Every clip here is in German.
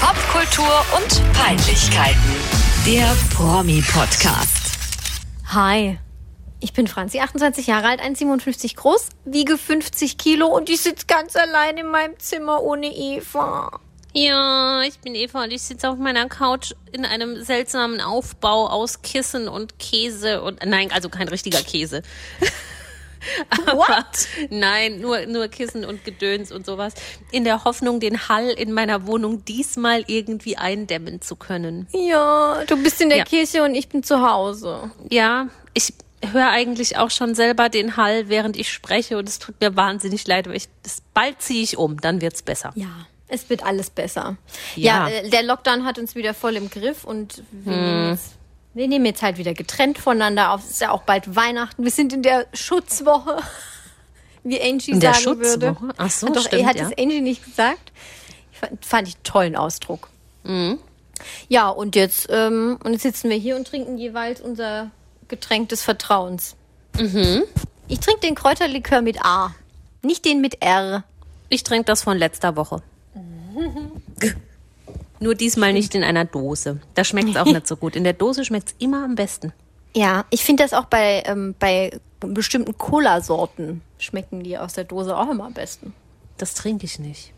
Popkultur und Peinlichkeiten. Der Promi-Podcast. Hi, ich bin Franzi, 28 Jahre alt, 1,57 groß, wiege 50 Kilo und ich sitze ganz allein in meinem Zimmer ohne Eva. Ja, ich bin Eva und ich sitze auf meiner Couch in einem seltsamen Aufbau aus Kissen und Käse und nein, also kein richtiger Käse. What? Nein, nur, nur Kissen und Gedöns und sowas. In der Hoffnung, den Hall in meiner Wohnung diesmal irgendwie eindämmen zu können. Ja, du bist in der Ja. Kirche und ich bin zu Hause. Ja, ich höre eigentlich auch schon selber den Hall, während ich spreche und es tut mir wahnsinnig leid, aber ich, das, bald ziehe ich um, dann wird's besser. Ja, es wird alles besser. Ja. Ja, äh, der Lockdown hat uns wieder voll im Griff und wir, jetzt, wir nehmen jetzt halt wieder getrennt voneinander auf. Es ist ja auch bald Weihnachten. Wir sind in der Schutzwoche, wie Angie In der sagen würde. Schutzwoche? Ach so, hat doch, stimmt, Hat ja. das Angie nicht gesagt? Ich fand, fand ich einen tollen Ausdruck. Ja, und jetzt, ähm, und jetzt sitzen wir hier und trinken jeweils unser Getränk des Vertrauens. Ich trinke den Kräuterlikör mit A, nicht den mit R. Ich trinke das von letzter Woche. Nur diesmal nicht in einer Dose. Da schmeckt es auch nicht so gut. In der Dose schmeckt es immer am besten. Ja, ich finde das auch bei, ähm, bei bestimmten Cola-Sorten schmecken die aus der Dose auch immer am besten. Das trinke ich nicht.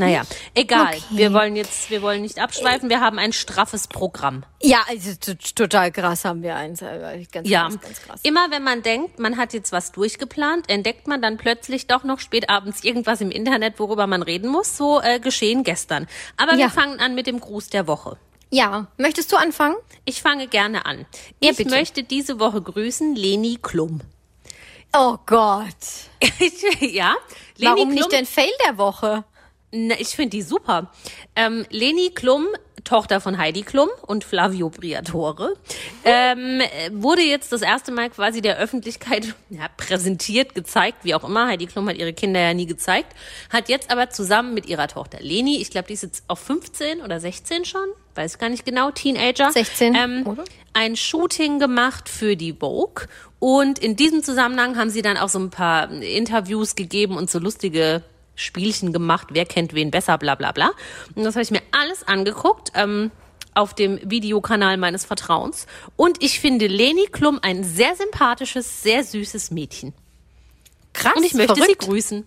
Naja, egal. Okay. Wir wollen jetzt, wir wollen nicht abschweifen. Wir haben ein straffes Programm. Ja, also total krass haben wir eins. äh, Ganz Ja, krass, ganz krass. immer wenn man denkt, man hat jetzt was durchgeplant, entdeckt man dann plötzlich doch noch spät abends irgendwas im Internet, worüber man reden muss. So äh, geschehen gestern. Aber wir Ja. fangen an mit dem Gruß der Woche. Ja, möchtest du anfangen? Ich fange gerne an. Ja, ich bitte. möchte diese Woche grüßen Leni Klum. Oh Gott. ja, Leni Warum Klum, nicht den Fail der Woche? Na, ich finde die super. Ähm, Leni Klum, Tochter von Heidi Klum und Flavio Briatore, ähm, äh, wurde jetzt das erste Mal quasi der Öffentlichkeit ja, präsentiert, gezeigt, wie auch immer. Heidi Klum hat ihre Kinder ja nie gezeigt, hat jetzt aber zusammen mit ihrer Tochter Leni, ich glaube, die ist jetzt auf 15 oder 16 schon, weiß gar nicht genau, Teenager, 16, ähm, oder? ein Shooting gemacht für die Vogue. Und in diesem Zusammenhang haben sie dann auch so ein paar Interviews gegeben und so lustige Spielchen gemacht, wer kennt wen besser, bla bla bla. Und das habe ich mir alles angeguckt ähm, auf dem Videokanal meines Vertrauens. Und ich finde Leni Klum ein sehr sympathisches, sehr süßes Mädchen. Krass, Und ich möchte verrückt. sie grüßen.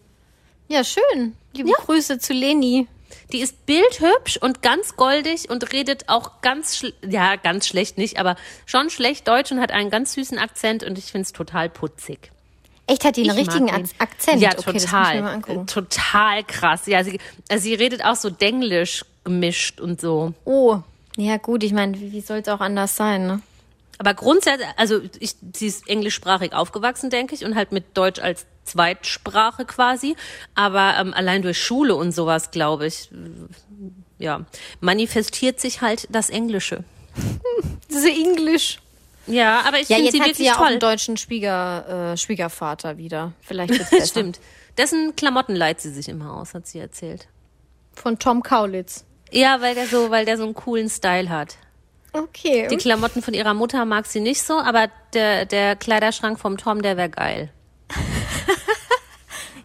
Ja, schön. Liebe Grüße zu Leni. Die ist bildhübsch und ganz goldig und redet auch ganz, ja, ganz schlecht nicht, aber schon schlecht Deutsch und hat einen ganz süßen Akzent und ich finde es total putzig. Echt, hat die einen Ich richtigen Akzent? Ja, okay, total. total krass. Ja, sie, also sie redet auch so denglisch gemischt und so. Oh, ja gut, ich meine, wie, wie soll es auch anders sein, ne? Aber grundsätzlich, also ich, sie ist englischsprachig aufgewachsen, denke ich, und halt mit Deutsch als Zweitsprache quasi. Aber ähm, allein durch Schule und sowas, glaube ich, ja, manifestiert sich halt das Englische. Diese Englisch. Ja, aber ich Ja, finde sie hat wirklich sie ja auch toll. einen deutschen Schwieger, äh, Schwiegervater wieder. Vielleicht wird's besser. Stimmt. Dessen Klamotten leiht sie sich immer aus, hat sie erzählt. Von Tom Kaulitz. Ja, weil der so, weil der so einen coolen Style hat. Okay. Die Klamotten von ihrer Mutter mag sie nicht so, aber der, der Kleiderschrank vom Tom, der wäre geil.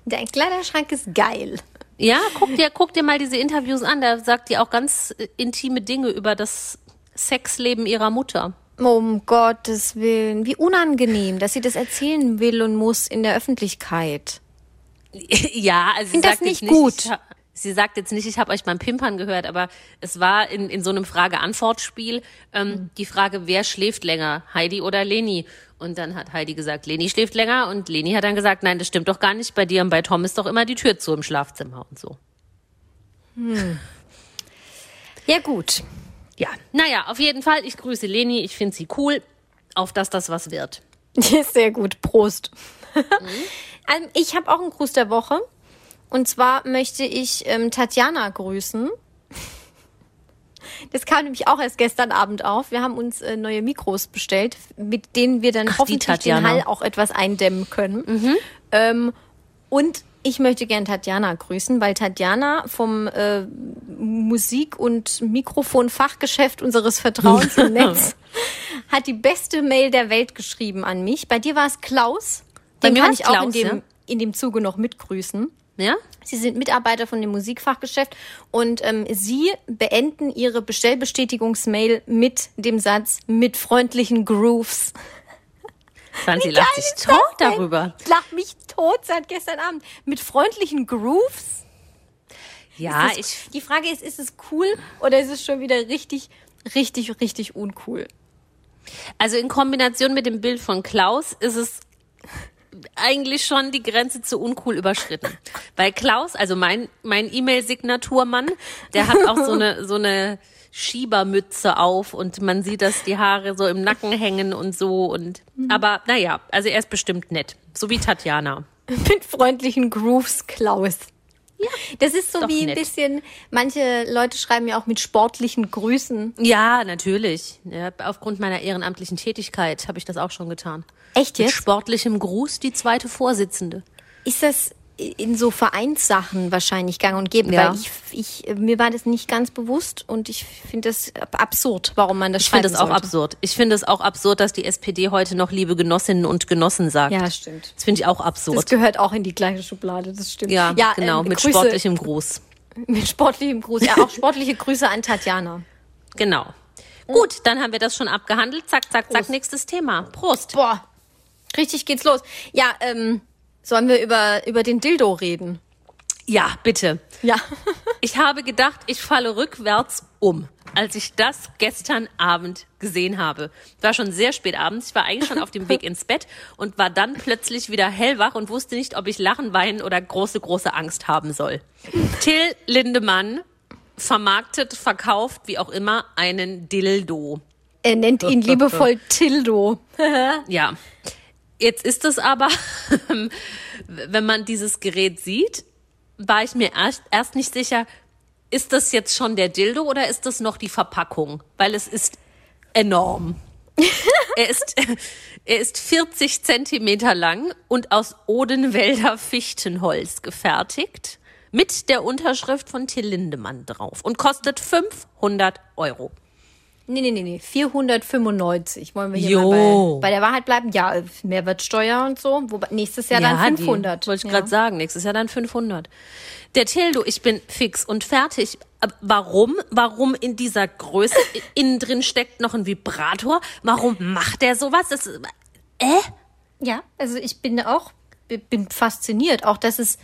Dein Kleiderschrank ist geil. Ja, guck dir, guck dir mal diese Interviews an. Da sagt die auch ganz äh, intime Dinge über das Sexleben ihrer Mutter. Um Gottes Willen. Wie unangenehm, dass sie das erzählen will und muss in der Öffentlichkeit. ja, also sie Find das sagt jetzt nicht gut. Ich, sie sagt jetzt nicht, ich habe euch beim Pimpern gehört, aber es war in, in so einem Frage-Antwort-Spiel ähm, Mhm. die Frage, wer schläft länger, Heidi oder Leni? Und dann hat Heidi gesagt, Leni schläft länger und Leni hat dann gesagt, nein, das stimmt doch gar nicht. Bei dir und bei Tom ist doch immer die Tür zu im Schlafzimmer und so. Ja, gut. Ja, naja, auf jeden Fall, ich grüße Leni, ich finde sie cool, auf dass das was wird. Sehr gut. Prost. Ähm, ich habe auch einen Gruß der Woche. Und zwar möchte ich ähm, Tatjana grüßen. Das kam nämlich auch erst gestern Abend auf. Wir haben uns äh, neue Mikros bestellt, mit denen wir dann Ach, hoffentlich den. Hall auch etwas eindämmen können. Ähm, und ich möchte gern Tatjana grüßen, weil Tatjana vom äh, Musik- und Mikrofonfachgeschäft unseres Vertrauens im Netz hat die beste Mail der Welt geschrieben an mich. Bei dir war es Klaus. Bei Den mir kann ich auch in Klaus, dem, ja. in dem Zuge noch mitgrüßen. Ja? Sie sind Mitarbeiter von dem Musikfachgeschäft und ähm, Sie beenden Ihre Bestellbestätigungsmail mit dem Satz mit freundlichen Grooves. Franzi lacht sich tot darüber. Ich lach mich tot seit gestern Abend. Mit freundlichen Grooves? Ja, das- ich, Die Frage ist, ist es cool oder ist es schon wieder richtig, richtig, richtig uncool? also in Kombination mit dem Bild von Klaus ist es eigentlich schon die Grenze zu uncool überschritten. Weil Klaus, also mein, mein E-Mail-Signaturmann, der hat auch so eine, so eine Schiebermütze auf und man sieht, dass die Haare so im Nacken hängen und so und, aber naja, also er ist bestimmt nett. So wie Tatjana. Mit freundlichen Grooves, Klaus. Ja, das ist so wie ein nett. bisschen, manche Leute schreiben ja auch mit sportlichen Grüßen. Ja, natürlich. Ja, aufgrund meiner ehrenamtlichen Tätigkeit habe ich das auch schon getan. Echt Mit jetzt? sportlichem Gruß die zweite Vorsitzende. Ist das in so Vereinssachen wahrscheinlich gang und gäbe? Ja. Weil ich, ich, mir war das nicht ganz bewusst und ich finde das absurd, warum man das Ich finde schreiben es auch sollte. absurd. Ich finde es auch absurd, dass die SPD heute noch liebe Genossinnen und Genossen sagt. Ja, stimmt. Das finde ich auch Das absurd. gehört auch in die gleiche Schublade, das stimmt. Ja, genau, ähm, mit Grüße, sportlichem Gruß. Mit sportlichem Gruß. Ja, auch sportliche Grüße an Tatjana. Genau. Gut, dann haben wir das schon abgehandelt. Zack, zack, zack, nächstes Thema. Prost. Boah, richtig geht's los. Ja, ähm, sollen wir über, über den Dildo reden? Ja, bitte. Ja. Ich habe gedacht, ich falle rückwärts um, als ich das gestern Abend gesehen habe. War schon sehr spät abends. Ich war eigentlich schon auf dem Weg ins Bett und war dann plötzlich wieder hellwach und wusste nicht, ob ich lachen, weinen oder große, große Angst haben soll. Till Lindemann vermarktet, verkauft, wie auch immer, einen Dildo. Er nennt ihn liebevoll Tildo. Ja. Jetzt ist es aber, wenn man dieses Gerät sieht, war ich mir erst, erst nicht sicher, ist das jetzt schon der Dildo oder ist das noch die Verpackung? Weil es ist enorm. er ist, er ist 40 Zentimeter lang und aus Odenwälder Fichtenholz gefertigt. Mit der Unterschrift von Till Lindemann drauf und kostet 500 Euro. Nee, nee, nee, nee. 495. Wollen wir hier Jo. mal bei, bei der Wahrheit bleiben? Ja, äh, Mehrwertsteuer und so. Wobei, nächstes Jahr dann die 500. Wollte ich ja. gerade sagen, nächstes Jahr dann 500. Der Tildo, ich bin fix und fertig. Aber Warum? Warum in dieser Größe innen drin steckt noch ein Vibrator? Warum macht der sowas? Das, äh? Ja, also ich bin auch bin fasziniert. Auch, dass es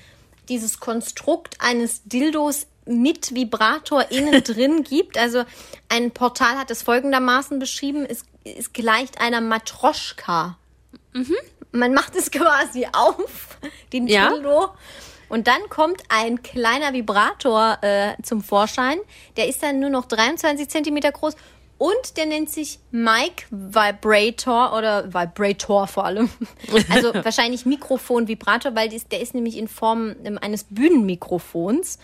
dieses Konstrukt eines Dildos mit Vibrator innen drin gibt. Also ein Portal hat es folgendermaßen beschrieben, es, es gleicht einer Matroschka. Man macht es quasi auf, den Ja. Dildo. Und dann kommt ein kleiner Vibrator äh, zum Vorschein. Der ist dann nur noch 23 Zentimeter groß und der nennt sich Mic Vibrator oder Vibrator vor allem. Also wahrscheinlich Mikrofon, Vibrator, weil der ist nämlich in Form ähm, eines Bühnenmikrofons.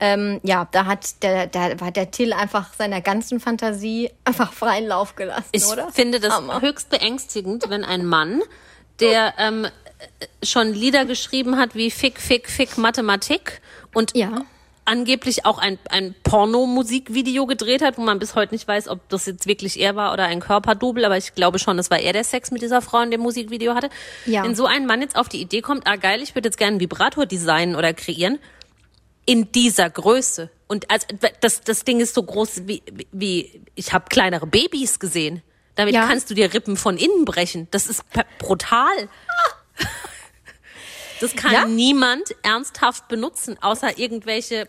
Ähm, ja, da hat der, da hat der Till einfach seiner ganzen Fantasie einfach freien Lauf gelassen, Ich oder? finde das Hammer. höchst beängstigend, wenn ein Mann, der ähm, schon Lieder geschrieben hat wie Fick, Fick, Fick, Mathematik und Ja. angeblich auch ein, ein Porno-Musikvideo gedreht hat, wo man bis heute nicht weiß, ob das jetzt wirklich er war oder ein Körperdouble, aber ich glaube schon, das war er, der Sex mit dieser Frau in dem Musikvideo hatte. Ja. Wenn so ein Mann jetzt auf die Idee kommt, ah geil, ich würde jetzt gerne einen Vibrator designen oder kreieren, in dieser Größe. Und also, das, das Ding ist so groß wie, wie ich habe kleinere Babys gesehen. Damit Ja. kannst du dir Rippen von innen brechen. Das ist brutal. Das kann Ja? niemand ernsthaft benutzen, außer irgendwelche,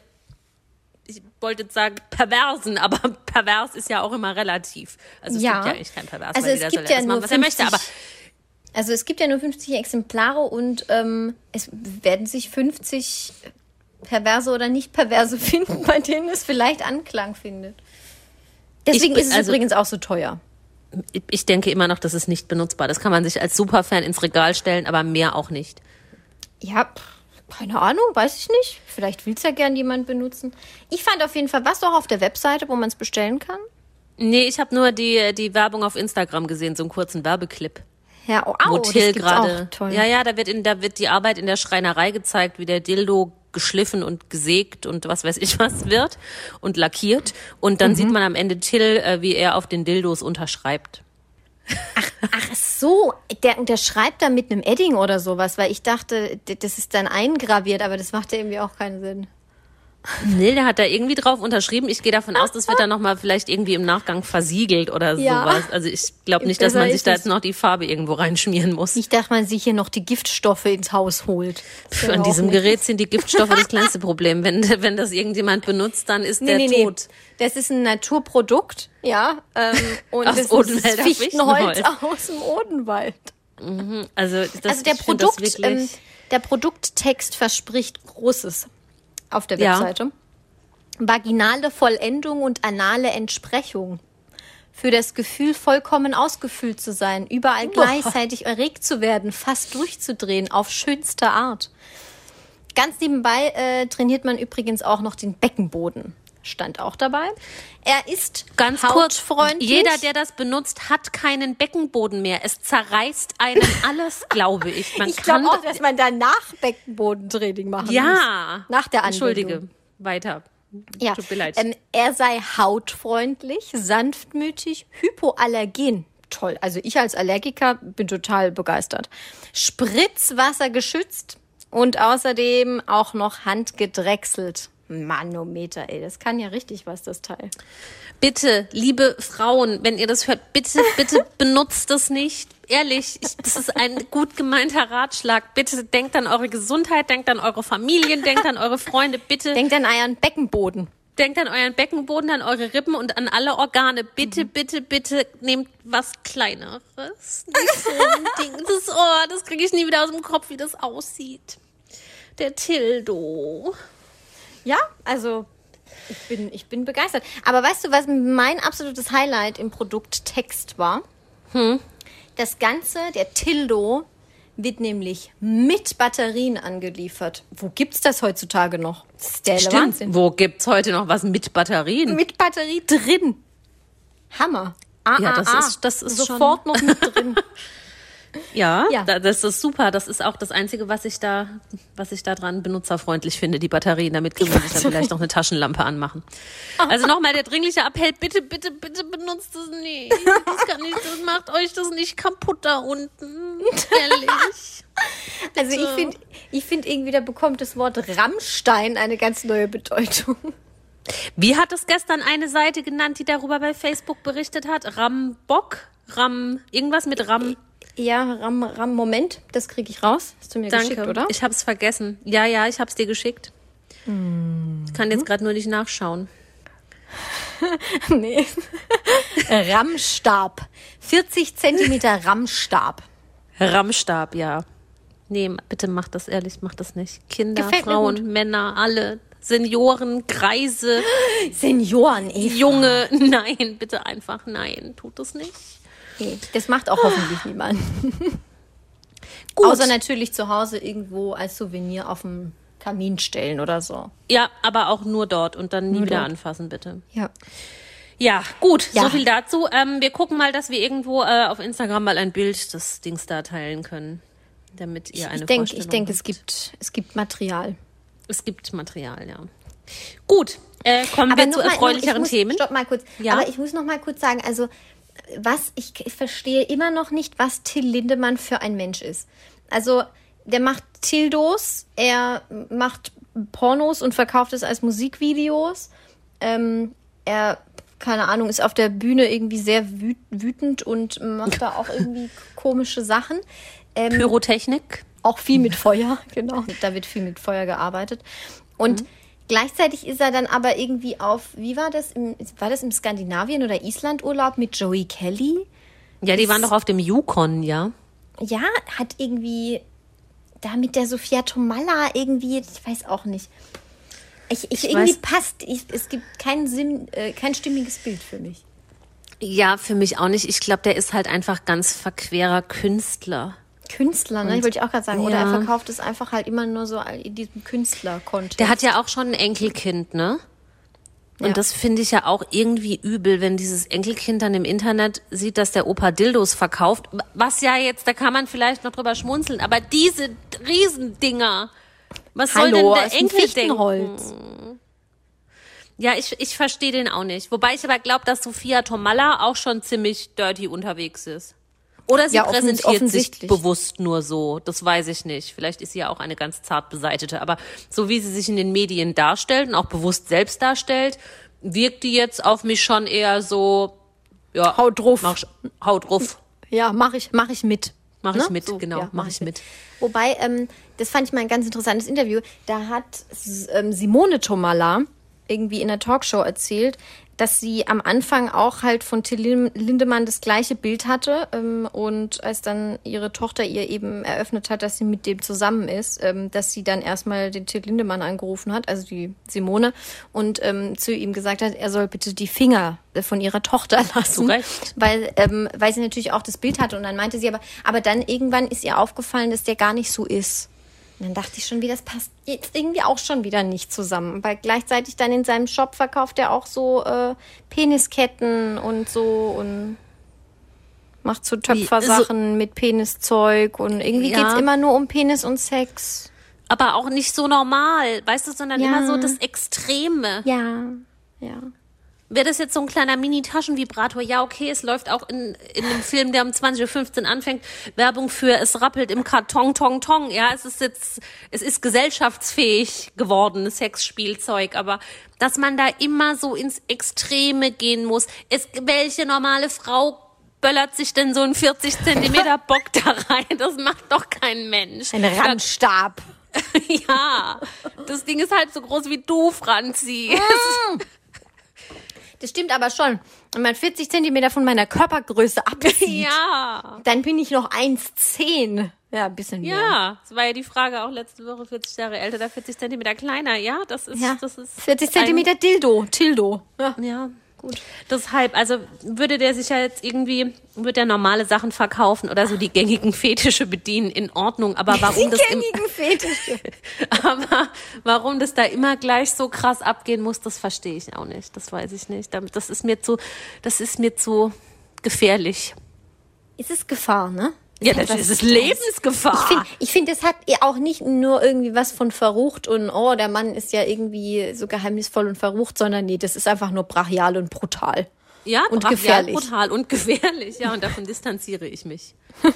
ich wollte jetzt sagen perversen, aber pervers ist ja auch immer relativ. Also es Ja. gibt ja eigentlich kein pervers, Also weil es jeder gibt soll ja nur machen, was er möchte. 50 Aber Also es gibt ja nur 50 Exemplare und ähm, es werden sich 50 perverse oder nicht perverse finden, bei denen es vielleicht Anklang findet. Deswegen bin- ist es also- übrigens auch so teuer. ich denke immer noch, das ist nicht benutzbar. Das kann man sich als Superfan ins Regal stellen, aber mehr auch nicht. Ja, keine Ahnung, weiß ich nicht. Vielleicht will es ja gern jemand benutzen. Ich fand auf jeden Fall was auch auf der Webseite, wo man es bestellen kann. Nee, ich habe nur die, die Werbung auf Instagram gesehen, so einen kurzen Werbeclip. Ja, oh, au, gibt's gerade. Ja, ja, da wird in, da wird die Arbeit in der Schreinerei gezeigt, wie der Dildo geschliffen und gesägt und was weiß ich was wird und lackiert. Und Mhm. dann sieht man am Ende Till, äh, wie er auf den Dildos unterschreibt. Ach so, der, der schreibt da mit einem Edding oder sowas, weil ich dachte, das ist dann eingraviert, aber das macht ja irgendwie auch keinen Sinn. Nee, der hat da irgendwie drauf unterschrieben. Ich gehe davon aus, das wird dann nochmal vielleicht irgendwie im Nachgang versiegelt oder Ja. sowas. Also ich glaube nicht, dass man sich da jetzt noch die Farbe irgendwo reinschmieren muss. Nicht, dass man sich hier noch die Giftstoffe ins Haus holt. Wäre An diesem nicht- Gerät sind die Giftstoffe das kleinste Problem. Wenn, wenn das irgendjemand benutzt, dann ist Nee, der nee, nee. tot. Das ist ein Naturprodukt, ja. Ähm, und Aus das ist Odenwälder Fichtenholz Fichtenholz. aus dem Odenwald. Also, das, also der Produkt, ähm, der Produkttext verspricht Großes auf der Ja. Webseite. Vaginale Vollendung und anale Entsprechung. Für das Gefühl, vollkommen ausgefüllt zu sein, überall gleichzeitig erregt zu werden, fast durchzudrehen, auf schönste Art. Ganz nebenbei äh, trainiert man übrigens auch noch den Beckenboden. Stand auch dabei. Er ist Ganz kurz, hautfreundlich. jeder, der das benutzt, hat keinen Beckenboden mehr. Es zerreißt einem alles, glaube ich. Man ich glaube auch, dass man danach Beckenbodentraining machen muss. ja. Nach der Anwendung. Entschuldige, weiter. Ja. Tut mir leid. Ähm, er sei hautfreundlich, sanftmütig, hypoallergen. Toll. Also ich als Allergiker bin total begeistert. Spritzwasser geschützt und außerdem auch noch handgedrechselt. Manometer, ey, das kann ja richtig was, das Teil. Bitte, liebe Frauen, wenn ihr das hört, bitte, bitte benutzt das nicht. Ehrlich, ich, das ist ein gut gemeinter Ratschlag. Bitte denkt an eure Gesundheit, denkt an eure Familien, denkt an eure Freunde. Bitte Denkt an euren Beckenboden. denkt an euren Beckenboden, an eure Rippen und an alle Organe. Bitte, bitte, bitte nehmt was Kleineres. Nicht so ein Ding. Das, oh, das kriege ich nie wieder aus dem Kopf, wie das aussieht. Der Tildo. Ja, also ich bin, ich bin begeistert. Aber weißt du, was mein absolutes Highlight im Produkttext war? Das Ganze, der Tildo, wird nämlich mit Batterien angeliefert. Wo gibt's das heutzutage noch? Das ist der Wahnsinn. Wo gibt's heute noch was mit Batterien? Mit Batterie drin. Hammer. Ah, Ja, das ah. ist- das ist sofort noch mit drin. Ja, Ja. Da, das ist super. Das ist auch das Einzige, was ich da, was ich da dran benutzerfreundlich finde, die Batterien. Damit können wir sich dann vielleicht noch eine Taschenlampe anmachen. Also nochmal der dringliche Appell, bitte, bitte, bitte benutzt das nicht. Das kann nicht, das macht euch das nicht kaputt da unten. Ehrlich. Also ich finde, ich finde irgendwie, da bekommt das Wort Rammstein eine ganz neue Bedeutung. Wie hat es gestern eine Seite genannt, die darüber bei Facebook berichtet hat? Rambock? Ram, irgendwas mit Ram. Ja, Ram, Ram, Moment, das kriege ich raus. Hast du mir Danke. geschickt, oder? Ich habe es vergessen. Ja, ja, ich habe es dir geschickt. Ich kann jetzt gerade nur nicht nachschauen. Nee. Rammstab. 40 Zentimeter Rammstab. Rammstab, ja. Nee, bitte mach das ehrlich, mach das nicht. Kinder, Gefällt Frauen. Männer, alle, Senioren, Greise, Senioren, Eva. Junge, nein, bitte einfach nein, tut es nicht. Nee, das macht auch hoffentlich niemand. Gut. Außer natürlich zu Hause irgendwo als Souvenir auf dem Kamin stellen oder so. Ja, aber auch nur dort und dann nie Nur wieder dort. anfassen, bitte. Ja. Ja, gut, Ja. so viel dazu. Ähm, wir gucken mal, dass wir irgendwo äh, auf Instagram mal ein Bild des Dings da teilen können, damit ihr eine Ich denke, ich Vorstellung denke, habt. es gibt, es gibt Material. es gibt Material, ja. Gut, äh, kommen wir nur zu mal- erfreulicheren ich muss, Themen. Stopp mal kurz. Ja? Aber ich muss noch mal kurz sagen, also was ich, ich verstehe immer noch nicht, was Till Lindemann für ein Mensch ist. Also der macht Tildos, er macht Pornos und verkauft es als Musikvideos. Ähm, er keine Ahnung, ist auf der Bühne irgendwie sehr wüt wütend und macht da auch irgendwie komische Sachen. Ähm, Pyrotechnik. auch viel mit Feuer, genau. Da wird viel mit Feuer gearbeitet. Und gleichzeitig ist er dann aber irgendwie auf, wie war das, im, war das im Skandinavien- oder Island-Urlaub mit Joey Kelly? Ja, die waren doch auf dem Yukon, ja. Ja, hat irgendwie da mit der Sophia Tomalla irgendwie, ich weiß auch nicht. Ich, ich, irgendwie weiß- passt, ich, es gibt kein, Sinn, äh, kein stimmiges Bild für mich. Ja, für mich auch nicht. Ich glaube, der ist halt einfach ganz verquerer Künstler. Künstler, ne? Ich wollte ich auch gerade sagen. Oder er Ja. verkauft es einfach halt immer nur so in diesem Künstler-Kontext. Der hat ja auch schon ein Enkelkind, ne? Und Ja. das finde ich ja auch irgendwie übel, wenn dieses Enkelkind dann im Internet sieht, dass der Opa Dildos verkauft. Was ja jetzt, da kann man vielleicht noch drüber schmunzeln, aber diese Riesendinger, was soll Hallo, denn aus der Enkel denken? Ja, ich, ich verstehe den auch nicht. Wobei ich aber glaube, dass Sophia Tomalla auch schon ziemlich dirty unterwegs ist. Oder sie Ja, präsentiert sich bewusst nur so. Das weiß ich nicht. Vielleicht ist sie ja auch eine ganz zart beseitete. Aber so wie sie sich in den Medien darstellt und auch bewusst selbst darstellt, wirkt die jetzt auf mich schon eher so, ja. Haut drauf. Mach, haut drauf. Ja, mache ich, mach ich mit. Mach ich mit, genau, ja, mach ich mit. Wobei, ähm, das fand ich mal ein ganz interessantes Interview. Da hat ähm, Simone Tomala irgendwie in der Talkshow erzählt, dass sie am Anfang auch halt von Till Lin- Lindemann das gleiche Bild hatte ähm, und als dann ihre Tochter ihr eben eröffnet hat, dass sie mit dem zusammen ist, ähm, dass sie dann erstmal den Till Lindemann angerufen hat, also die Simone, und ähm, zu ihm gesagt hat, er soll bitte die Finger von ihrer Tochter lassen, weil ähm, weil sie natürlich auch das Bild hatte und dann meinte sie aber, aber dann irgendwann ist ihr aufgefallen, dass der gar nicht so ist. Und dann dachte ich schon wieder, das passt jetzt irgendwie auch schon wieder nicht zusammen. Weil gleichzeitig dann in seinem Shop verkauft er auch so äh, Penisketten und so und macht so Töpfersachen mit Peniszeug und irgendwie Ja. geht's immer nur um Penis und Sex. Aber auch nicht so normal, weißt du, sondern Ja. immer so das Extreme. Ja, ja. Wäre das jetzt so ein kleiner Mini-Taschenvibrator? Ja, okay, es läuft auch in, in einem Film, der um 20.15 Uhr anfängt, Werbung für es rappelt im Karton, tong, tong. Ja, es ist jetzt, es ist gesellschaftsfähig geworden, Sexspielzeug, aber dass man da immer so ins Extreme gehen muss. Es, welche normale Frau böllert sich denn so einen 40 Zentimeter Bock da rein? Das macht doch kein Mensch. Ein Randstab. Ja, das Ding ist halb so groß wie du, Franzi. Das stimmt aber schon. Wenn man 40 Zentimeter von meiner Körpergröße abzieht, Ja. dann bin ich noch 1,10. Ja, ein bisschen mehr. Ja, das war ja die Frage auch letzte Woche, 40 Jahre älter oder 40 Zentimeter kleiner. Ja, das ist, Ja, das ist 40 ein- Zentimeter Dildo, Tildo. Ja. Ja, gut. Deshalb, also würde der sich ja jetzt irgendwie, würde der normale Sachen verkaufen oder so die gängigen Fetische bedienen, in Ordnung. Aber warum das im, gängigen Fetische. aber warum das da immer gleich so krass abgehen muss, das verstehe ich auch nicht. Das weiß ich nicht. Das ist mir zu, das ist mir zu gefährlich. Es ist Gefahr, ne? Ja, das was- ist Lebensgefahr. Ich finde, ich find, das hat ja auch nicht nur irgendwie was von verrucht und oh, der Mann ist ja irgendwie so geheimnisvoll und verrucht, sondern nee, das ist einfach nur brachial und brutal. Ja, Und brachial, gefährlich. brutal und gefährlich. Ja, und davon distanziere ich mich.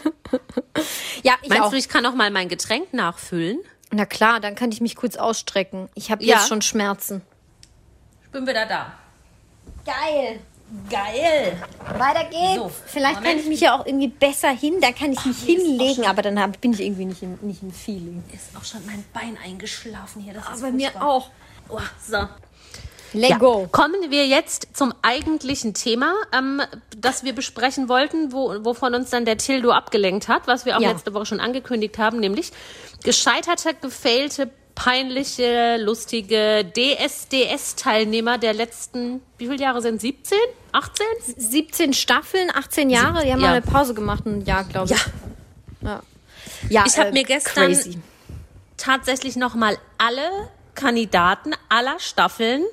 Ja, ich Meinst auch. du, ich kann auch mal mein Getränk nachfüllen? Na klar, dann kann ich mich kurz ausstrecken. Ich habe Ja. jetzt schon Schmerzen. Ich bin wieder da. Geil. Geil. Weiter geht's. So, Vielleicht kann Moment. ich mich ja auch irgendwie besser hin, da kann ich mich hinlegen, aber dann hab, bin ich irgendwie nicht im, nicht im Feeling. Ist auch schon mein Bein eingeschlafen hier. Das ist Bei mir auch. Oh, so. Let Ja, go. kommen wir jetzt zum eigentlichen Thema, ähm, das wir besprechen wollten, wo, wovon uns dann der Tildo abgelenkt hat, was wir auch Ja. letzte Woche schon angekündigt haben, nämlich gescheiterte, gefailte, peinliche, lustige DSDS-Teilnehmer der letzten, wie viele Jahre sind 17? 18? 17 Staffeln, 18 Jahre. Die haben Ja. mal eine Pause gemacht, ein Jahr, glaube ich. Ja. Ja. ja Ich hab äh, mir gestern- Crazy. tatsächlich nochmal alle Kandidaten aller Staffeln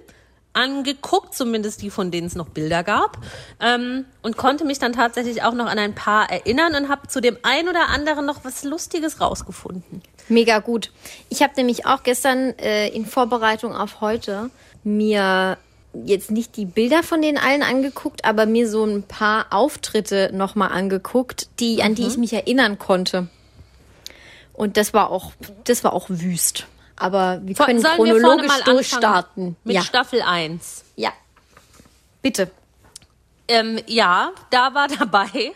angeguckt, zumindest die, von denen es noch Bilder gab, ähm, und konnte mich dann tatsächlich auch noch an ein paar erinnern und habe zu dem ein oder anderen noch was Lustiges rausgefunden. Mega gut. Ich habe nämlich auch gestern äh, in Vorbereitung auf heute mir jetzt nicht die Bilder von den allen angeguckt, aber mir so ein paar Auftritte nochmal angeguckt, die, an die ich mich erinnern konnte. Und das war auch, das war auch wüst. Aber wir können Sollen wir chronologisch anfangen durchstarten. Mit Ja, Staffel 1. ja. Bitte. Ähm, ja, da war dabei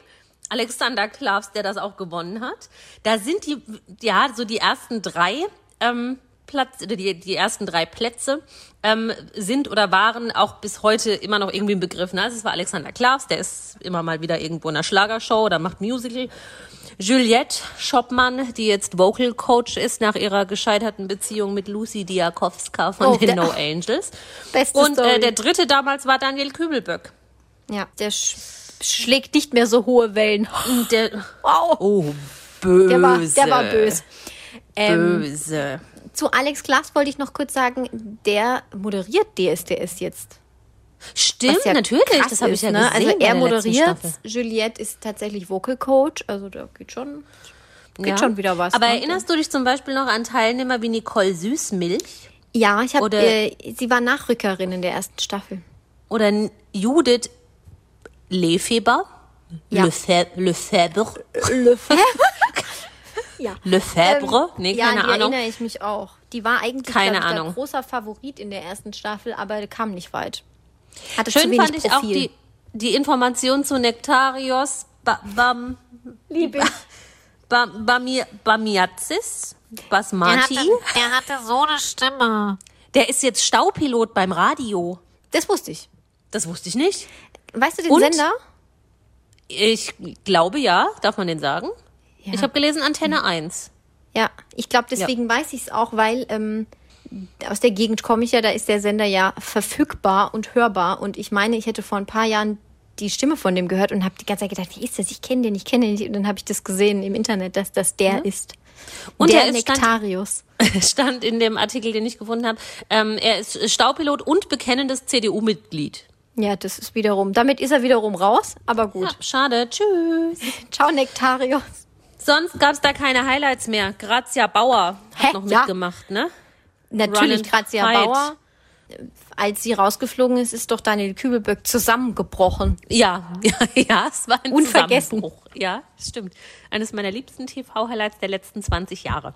Alexander Klavs, der das auch gewonnen hat. Da sind die, ja, so die ersten drei ähm, Platz, die, die ersten drei Plätze ähm, sind oder waren auch bis heute immer noch irgendwie ein Begriff. Ne? Also es war Alexander Klavs, der ist immer mal wieder irgendwo in einer Schlagershow oder macht Musical. Juliette Schoppmann, die jetzt Vocal Coach ist nach ihrer gescheiterten Beziehung mit Lucy Diakowska von Oh, den der- No Angels. Beste Und äh, der dritte damals war Daniel Kübelböck. Ja, der sch schlägt nicht mehr so hohe Wellen. Der, Wow. oh, böse. Der war, der war böse. Ähm, Böse. zu Alex Klaas wollte ich noch kurz sagen, der moderiert DSDS jetzt. Stimmt, ja natürlich. Das habe ich ja ne? gesehen. Also er moderiert. Juliette ist tatsächlich Vocal Coach, also da geht schon, geht Ja. schon wieder was. Aber ne? erinnerst du dich zum Beispiel noch an Teilnehmer wie Nicole Süßmilch Ja, ich habe, Oder- äh, sie war Nachrückerin in der ersten Staffel. oder Judith Lefeber? Ja. Lefebvre. Lefebvre. Lefebvre. ja. Lefebvre? Nee, ja, keine die Ahnung. erinnere ich mich auch. Die war eigentlich Keine ich, der großer Favorit in der ersten Staffel, aber kam nicht weit. Hatte zu Schön wenig fand ich Profil. auch die, die Information zu Nektarios ba, Bam, Liebe ich. Bam, Bami, Bamiazis Basmati. hatte, der hatte so eine Stimme. Der ist jetzt Staupilot beim Radio. Das wusste ich. Das wusste ich nicht. Weißt du den Und? Sender? Ich glaube ja, darf man den sagen? Ja. Ich habe gelesen Antenne 1. Ja, ich glaube, deswegen weiß ich es auch, weil ähm, aus der Gegend komme ich ja, da ist der Sender ja verfügbar und hörbar. Und ich meine, ich hätte vor ein paar Jahren die Stimme von dem gehört und habe die ganze Zeit gedacht, wie ist das? Ich kenne den, ich kenne den nicht. Und dann habe ich das gesehen im Internet, dass das der ist. Und der er ist stand- Nektarius. Stand in dem Artikel, den ich gefunden habe. Ähm, er ist Staupilot und bekennendes CDU-Mitglied. Ja, das ist wiederum. Damit ist er wiederum raus, aber gut. Ja, schade. Tschüss. Ciao, Nektarius. Sonst gab es da keine Highlights mehr. Grazia Bauer hat Hä? noch Ja. mitgemacht, ne? Natürlich, Grazia Hide. Bauer. Als sie rausgeflogen ist, ist doch Daniel Kübelböck zusammengebrochen. Ja, ja, ja, es war ein Unvergessen. Zusammenbruch. Ja, stimmt. Eines meiner liebsten TV-Highlights der letzten 20 Jahre.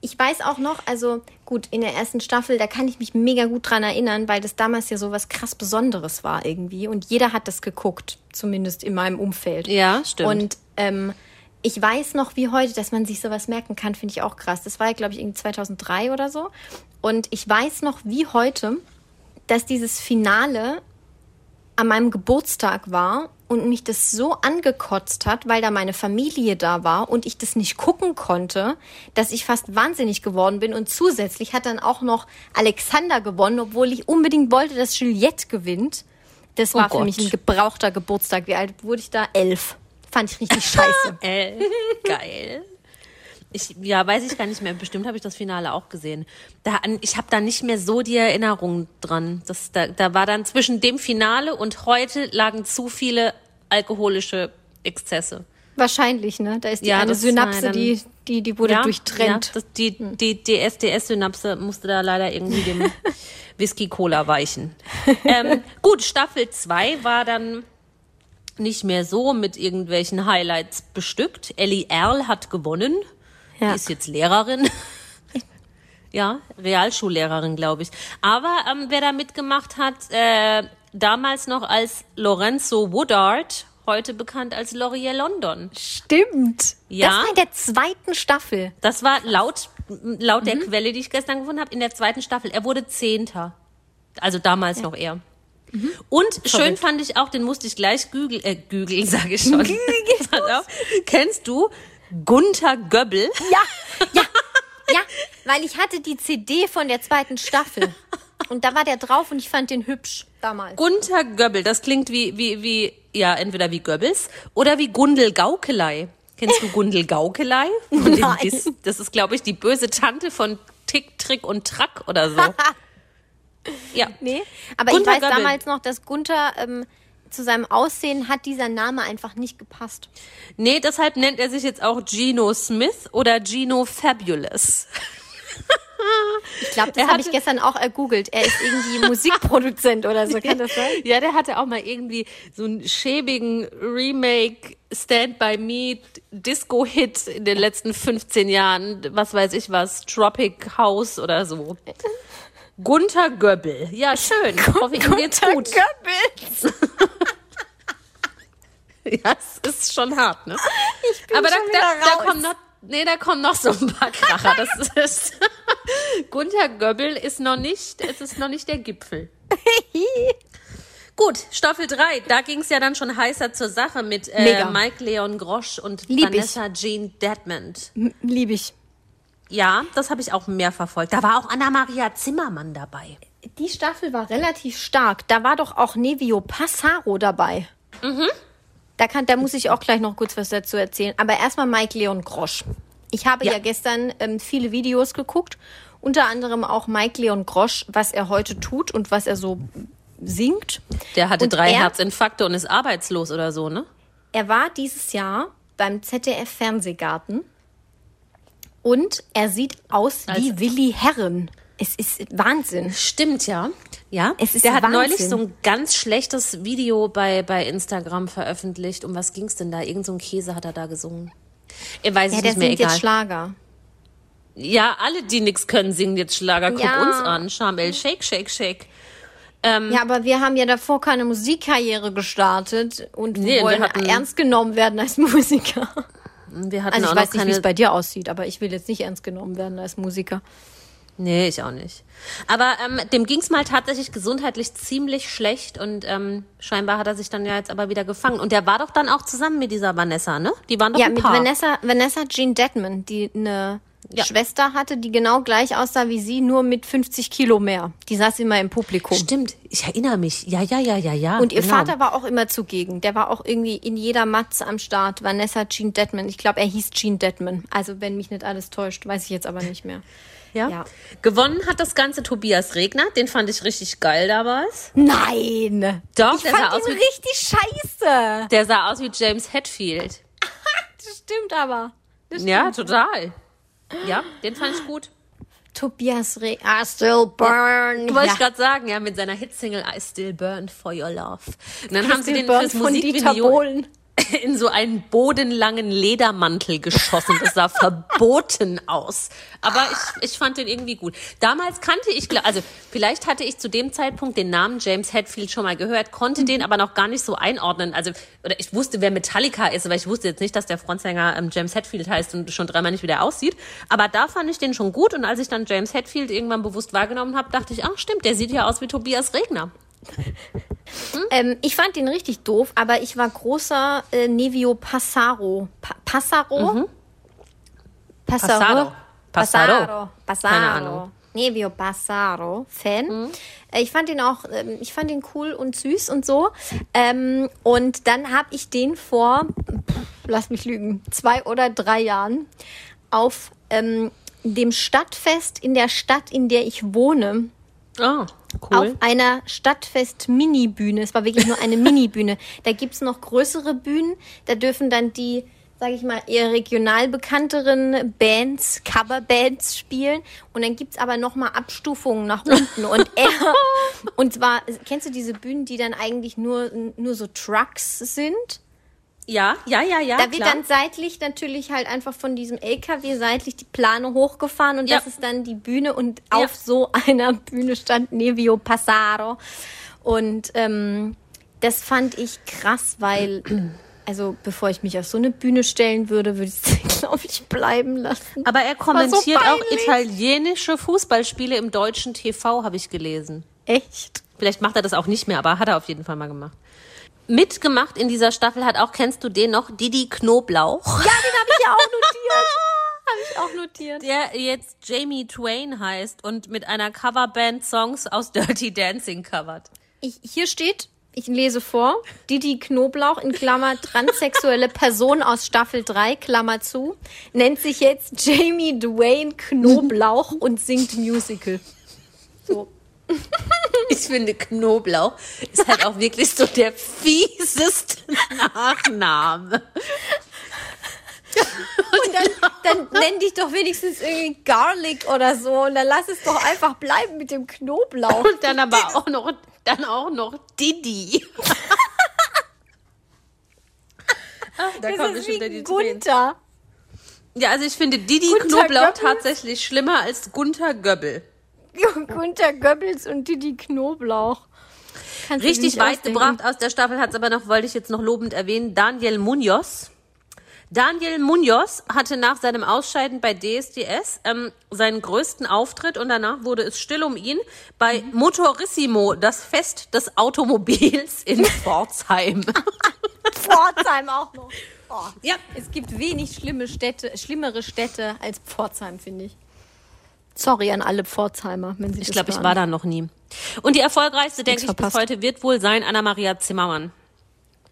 Ich weiß auch noch, also gut, in der ersten Staffel, da kann ich mich mega gut dran erinnern, weil das damals ja so was krass Besonderes war irgendwie. Und jeder hat das geguckt, zumindest in meinem Umfeld. Ja, stimmt. Und ähm, ich weiß noch wie heute, dass man sich sowas merken kann, finde ich auch krass. Das war ja, glaube ich, irgendwie 2003 oder so. Und ich weiß noch wie heute, dass dieses Finale an meinem Geburtstag war und mich das so angekotzt hat, weil da meine Familie da war und ich das nicht gucken konnte, dass ich fast wahnsinnig geworden bin. Und zusätzlich hat dann auch noch Alexander gewonnen, obwohl ich unbedingt wollte, dass Juliette gewinnt. Das Oh war für Gott. mich ein gebrauchter Geburtstag. Wie alt wurde ich da? Elf. Fand ich richtig scheiße. Äh, geil. Ich, ja, weiß ich gar nicht mehr. Bestimmt habe ich das Finale auch gesehen. Da, ich habe da nicht mehr so die Erinnerung dran. Das, da, da war dann zwischen dem Finale und heute lagen zu viele alkoholische Exzesse. Wahrscheinlich, ne? Da ist die Ja, eine Synapse, dann- die, die, die wurde durchtrennt. Ja, das, die die DSDS-Synapse musste da leider irgendwie dem Whisky-Cola weichen. ähm, gut, Staffel 2 war dann nicht mehr so mit irgendwelchen Highlights bestückt. Ellie Erl hat gewonnen. Ja. Die ist jetzt Lehrerin. ja, Realschullehrerin, glaube ich. Aber ähm, wer da mitgemacht hat, äh, damals noch als Lorenzo Woodard, heute bekannt als L'Oreal London. Stimmt. Ja. Das war in der zweiten Staffel. Das war laut, laut Mhm. der Quelle, die ich gestern gefunden habe, in der zweiten Staffel. Er wurde Zehnter. Also damals noch er. Mhm. Und schön fand ich auch, den musste ich gleich gügeln, äh, gügeln, sage ich schon. Kennst du Gunther Göbbel? Ja, ja, ja, weil ich hatte die CD von der zweiten Staffel. Und da war der drauf und ich fand den hübsch damals. Gunther Göbbel, das klingt wie, wie, wie, ja, entweder wie Goebbels oder wie Gundel Gaukelei. Kennst du Gundel Gaukelei? Das ist, glaube ich, die böse Tante von Tick, Trick und Track oder so. ja. Nee, aber Gunther ich weiß Göbbel. damals noch, dass Gunther ähm, zu seinem Aussehen hat dieser Name einfach nicht gepasst. Nee, deshalb nennt er sich jetzt auch Gino Smith oder Gino Fabulous. Ich glaube, das habe ich gestern auch ergoogelt. Er ist irgendwie Musikproduzent oder so, kann das sein? Ja, der hatte auch mal irgendwie so einen schäbigen Remake Stand By Me Disco Hit in den letzten 15 Jahren. Was weiß ich was, Tropic House oder so. Gunther Göbbel. Ja, schön. Ich hoffe, ihm geht's gut. Goebbels. Ja, es ist schon hart, ne? Ich bin Aber da, schon da, wieder da raus. kommen noch, nee, da kommen noch so ein paar Kracher. Das ist, Gunther Göbbel ist noch nicht, es ist noch nicht der Gipfel. Gut, Staffel 3, da ging es ja dann schon heißer zur Sache mit äh. Mike Leon Grosch und Lieb ich. Vanessa Jean Dedmond. Liebe ich. Ja, das habe ich auch mehr verfolgt. Da war auch Anna-Maria Zimmermann dabei. Die Staffel war relativ stark. Da war doch auch Nevio Passaro dabei. Mhm. Da, kann, da muss ich auch gleich noch kurz was dazu erzählen. Aber erstmal Mike Leon Grosch. Ich habe ja, Ja. gestern ähm, viele Videos geguckt, unter anderem auch Mike Leon Grosch, was er heute tut und was er so singt. Der hatte Und drei er- Herzinfarkte und ist arbeitslos oder so, ne? Er war dieses Jahr beim ZDF Fernsehgarten und er sieht aus wie Als- Willi Herren. Es ist Wahnsinn. Stimmt, ja. Ja, Es ist der hat Wahnsinn. neulich so ein ganz schlechtes Video bei, bei Instagram veröffentlicht. Um was ging's denn da? Irgend so ein Käse hat er da gesungen. Ich weiß Ja, es nicht mehr, singt egal. jetzt Schlager. ja, alle, die nix können, singen jetzt Schlager. Guck Ja. uns an. Charmel, shake, shake, shake. Ja, aber wir haben ja davor keine Musikkarriere gestartet und Nee, wir wollen ernst genommen werden als Musiker. Wir hatten Also ich weiß nicht, wie keine es bei dir aussieht, aber ich will jetzt nicht ernst genommen werden als Musiker. Nee, ich auch nicht. Aber ähm, dem ging's mal tatsächlich gesundheitlich ziemlich schlecht und ähm, scheinbar hat er sich dann ja jetzt aber wieder gefangen. Und der war doch dann auch zusammen mit dieser Vanessa, ne? Die waren doch Ja, ein mit Paar. Vanessa, Vanessa Jean Detman, die eine Ja. Schwester hatte, die genau gleich aussah wie sie, nur mit 50 Kilo mehr. Die saß immer im Publikum. Stimmt, ich erinnere mich. Ja, ja, ja, ja, ja. Und ihr genau. Vater war auch immer zugegen. Der war auch irgendwie in jeder Matze am Start. Vanessa Jean Detman. Ich glaube, er hieß Jean Detman. Also, wenn mich nicht alles täuscht, weiß ich jetzt aber nicht mehr. Ja? Ja. Gewonnen hat das Ganze Tobias Regner. Den fand ich richtig geil damals. Nein! Doch, ich der fand sah aus ihn wie- richtig scheiße. Der sah aus wie James Hetfield. Das stimmt aber. Das stimmt. Ja, total. Ja, den fand ich gut. Tobias Re I still burn. Du wollte ja. ich gerade sagen, ja, mit seiner Hitsingle I Still Burn for Your Love. Und dann haben sie den fürs Musikvideo. In so einen bodenlangen Ledermantel geschossen. Das sah verboten aus. Aber ich, ich fand den irgendwie gut. Damals kannte ich, also vielleicht hatte ich zu dem Zeitpunkt den Namen James Hetfield schon mal gehört, konnte den aber noch gar nicht so einordnen. Also, oder ich wusste, wer Metallica ist, aber ich wusste jetzt nicht, dass der Frontsänger ähm, James Hetfield heißt und schon dreimal nicht, wie der aussieht. Aber da fand ich den schon gut und als ich dann James Hetfield irgendwann bewusst wahrgenommen habe, dachte ich, ach stimmt, der sieht ja aus wie Tobias Regner. Ähm, ich fand den richtig doof, aber ich war großer äh, Nevio Passaro. Pa Passaro? Passaro. Passaro. Passaro. Passaro. Keine Ahnung. Nevio Passaro Fan. Äh, Ich fand ihn auch, ähm, ich fand ihn cool und süß und so. Ähm, und dann habe ich den vor, pff, lass mich lügen, zwei oder drei Jahren auf ähm, dem Stadtfest in der Stadt, in der ich wohne, Oh, auf cool. einer Stadtfest-Mini-Bühne. Es war wirklich nur eine Mini-Bühne. Da gibt's noch größere Bühnen. Da dürfen dann die, sage ich mal, eher regional bekannteren Bands, Coverbands spielen. Und dann gibt's aber noch mal Abstufungen nach unten. Und er, und zwar, kennst du diese Bühnen, die dann eigentlich nur, nur so Trucks sind? Ja, ja, ja, ja. Da wird klar. dann seitlich natürlich halt einfach von diesem LKW seitlich die Plane hochgefahren und Ja. das ist dann die Bühne und Ja. auf so einer Bühne stand Nevio Passaro und ähm, das fand ich krass, weil also bevor ich mich auf so eine Bühne stellen würde, würde ich es glaube ich bleiben lassen. Aber er kommentiert auch peinlich. italienische Fußballspiele im deutschen TV, habe ich gelesen. Echt? Vielleicht macht er das auch nicht mehr, aber hat er auf jeden Fall mal gemacht. Mitgemacht in dieser Staffel hat auch, kennst du den noch, Didi Knoblauch, Ja, den habe ich ja auch notiert. habe ich auch notiert. der jetzt Jamie Twain heißt und mit einer Coverband Songs aus Dirty Dancing covert. Ich, hier steht, ich lese vor, Didi Knoblauch in Klammer transsexuelle Person aus Staffel 3, Klammer zu, nennt sich jetzt Jamie Dwayne Knoblauch und singt Musical. So. Ich finde, Knoblauch ist halt auch wirklich so der fieseste Nachname. Und dann, dann nenn dich doch wenigstens irgendwie Garlic oder so und dann lass es doch einfach bleiben mit dem Knoblauch. Und dann aber auch noch, dann auch noch Didi. Ach, da Das kommt ist bestimmt wie. Gunther. Ja, also ich finde Didi Gunther Knoblauch Goebbels? tatsächlich schlimmer als Gunther Göbbel. Gunther Goebbels und Didi Knoblauch. Kannst Richtig weit ausdenken. gebracht aus der Staffel hat es aber noch, wollte ich jetzt noch lobend erwähnen, Daniel Munoz. Daniel Munoz hatte nach seinem Ausscheiden bei DSDS ähm, seinen größten Auftritt und danach wurde es still um ihn bei Mhm. Motorissimo, das Fest des Automobils in Pforzheim. Pforzheim auch noch. Oh. ja, Es gibt wenig schlimme Städte, schlimmere Städte als Pforzheim, finde ich. Sorry an alle Pforzheimer, wenn sie ich glaube, ich war da noch nie. Und die erfolgreichste, denke ich, bis verpasst. heute wird wohl sein Anna-Maria Zimmermann.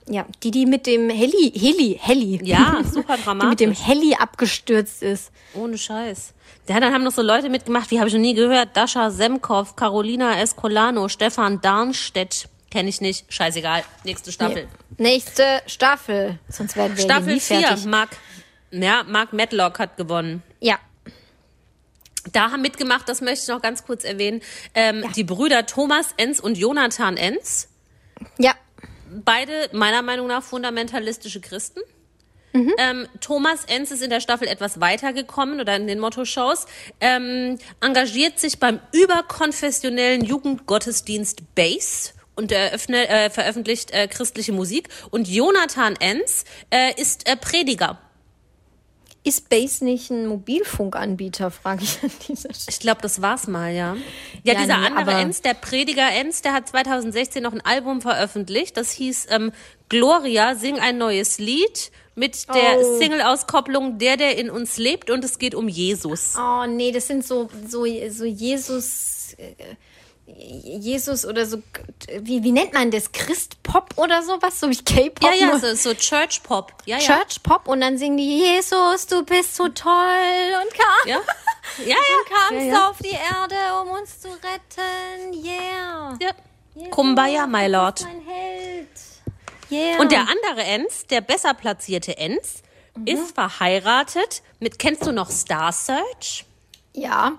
Ja, die, die mit dem Heli, Heli, Heli. Ja, super die mit dem dramatisch. Heli abgestürzt ist. Ohne Scheiß. Ja, dann haben noch so Leute mitgemacht, wie habe ich noch nie gehört. Dascha Semkov, Carolina Escolano, Stefan Darnstedt. Kenne ich nicht. Scheißegal. Nächste Staffel. Nächste Staffel. Sonst werden wir Staffel nie 4. fertig. Mark, ja, Mark Medlock hat gewonnen. Ja. Da haben mitgemacht, das möchte ich noch ganz kurz erwähnen, ähm, die Brüder Thomas Enz und Jonathan Enz. Ja. Beide meiner Meinung nach fundamentalistische Christen. Ähm, Thomas Enz ist in der Staffel etwas weitergekommen oder in den Motto-Shows, ähm, engagiert sich beim überkonfessionellen Jugendgottesdienst Base und eröffne, äh, veröffentlicht äh, christliche Musik. Und Jonathan Enz äh, ist äh, Prediger. Ist Base nicht ein Mobilfunkanbieter, frage ich an dieser Stelle. Ich glaube, das war's mal, ja. Ja, Ja, dieser nee, andere Enz, der Prediger Enz, der hat 2016 noch ein Album veröffentlicht. Das hieß ähm, Gloria, sing ein neues Lied mit der Oh. Single-Auskopplung Der, der in uns lebt und es geht um Jesus. Oh nee, das sind so, so, so Jesus, äh, Jesus oder so, wie, wie nennt man das? Christpop oder sowas? So wie K-Pop? Ja, ja, so, so Church Pop. Ja, ja. Church Pop und dann singen die Jesus, du bist so toll und kam, Ja, ja, ja. kamst ja, ja. auf die Erde, um uns zu retten. Yeah. ja. Jesus, Kumbaya, my lord. Mein Held. Yeah. Und der andere Enz, der besser platzierte Enz, Mhm. ist verheiratet mit, kennst du noch Star Search? ja.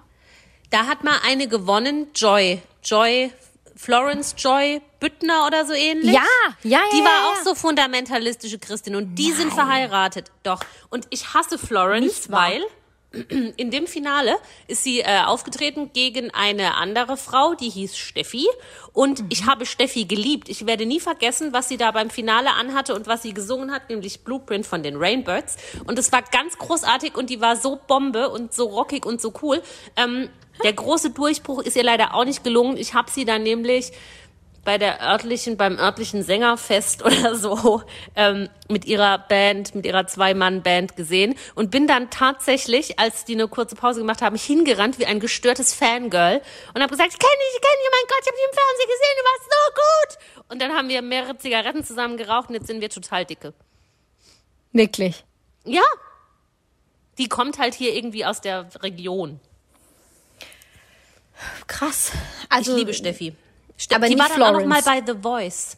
Da hat mal eine gewonnen, Joy. Joy, Florence Joy Büttner oder so ähnlich. Ja, ja, ja, Die ja, war ja. auch so fundamentalistische Christin und die sind verheiratet. Doch. Und ich hasse Florence, weil in dem Finale ist sie äh, aufgetreten gegen eine andere Frau, die hieß Steffi. Und Mhm. ich habe Steffi geliebt. Ich werde nie vergessen, was sie da beim Finale anhatte und was sie gesungen hat, nämlich Blueprint von den Rainbirds. Und es war ganz großartig und die war so Bombe und so rockig und so cool. Ähm, der große Durchbruch ist ihr leider auch nicht gelungen. Ich habe sie dann nämlich bei der örtlichen, beim örtlichen Sängerfest oder so ähm, mit ihrer Band, mit ihrer Zwei-Mann-Band gesehen und bin dann tatsächlich, als die eine kurze Pause gemacht haben, hingerannt wie ein gestörtes Fangirl und habe gesagt, ich kenne dich, ich kenne dich, oh mein Gott, ich habe dich im Fernsehen gesehen, du warst so gut. Und dann haben wir mehrere Zigaretten zusammen geraucht und jetzt sind wir total dicke. Wirklich. Ja, die kommt halt hier irgendwie aus der Region. Krass. Also, Ich liebe Steffi. Ste aber die war dann auch noch mal Florence. bei The Voice.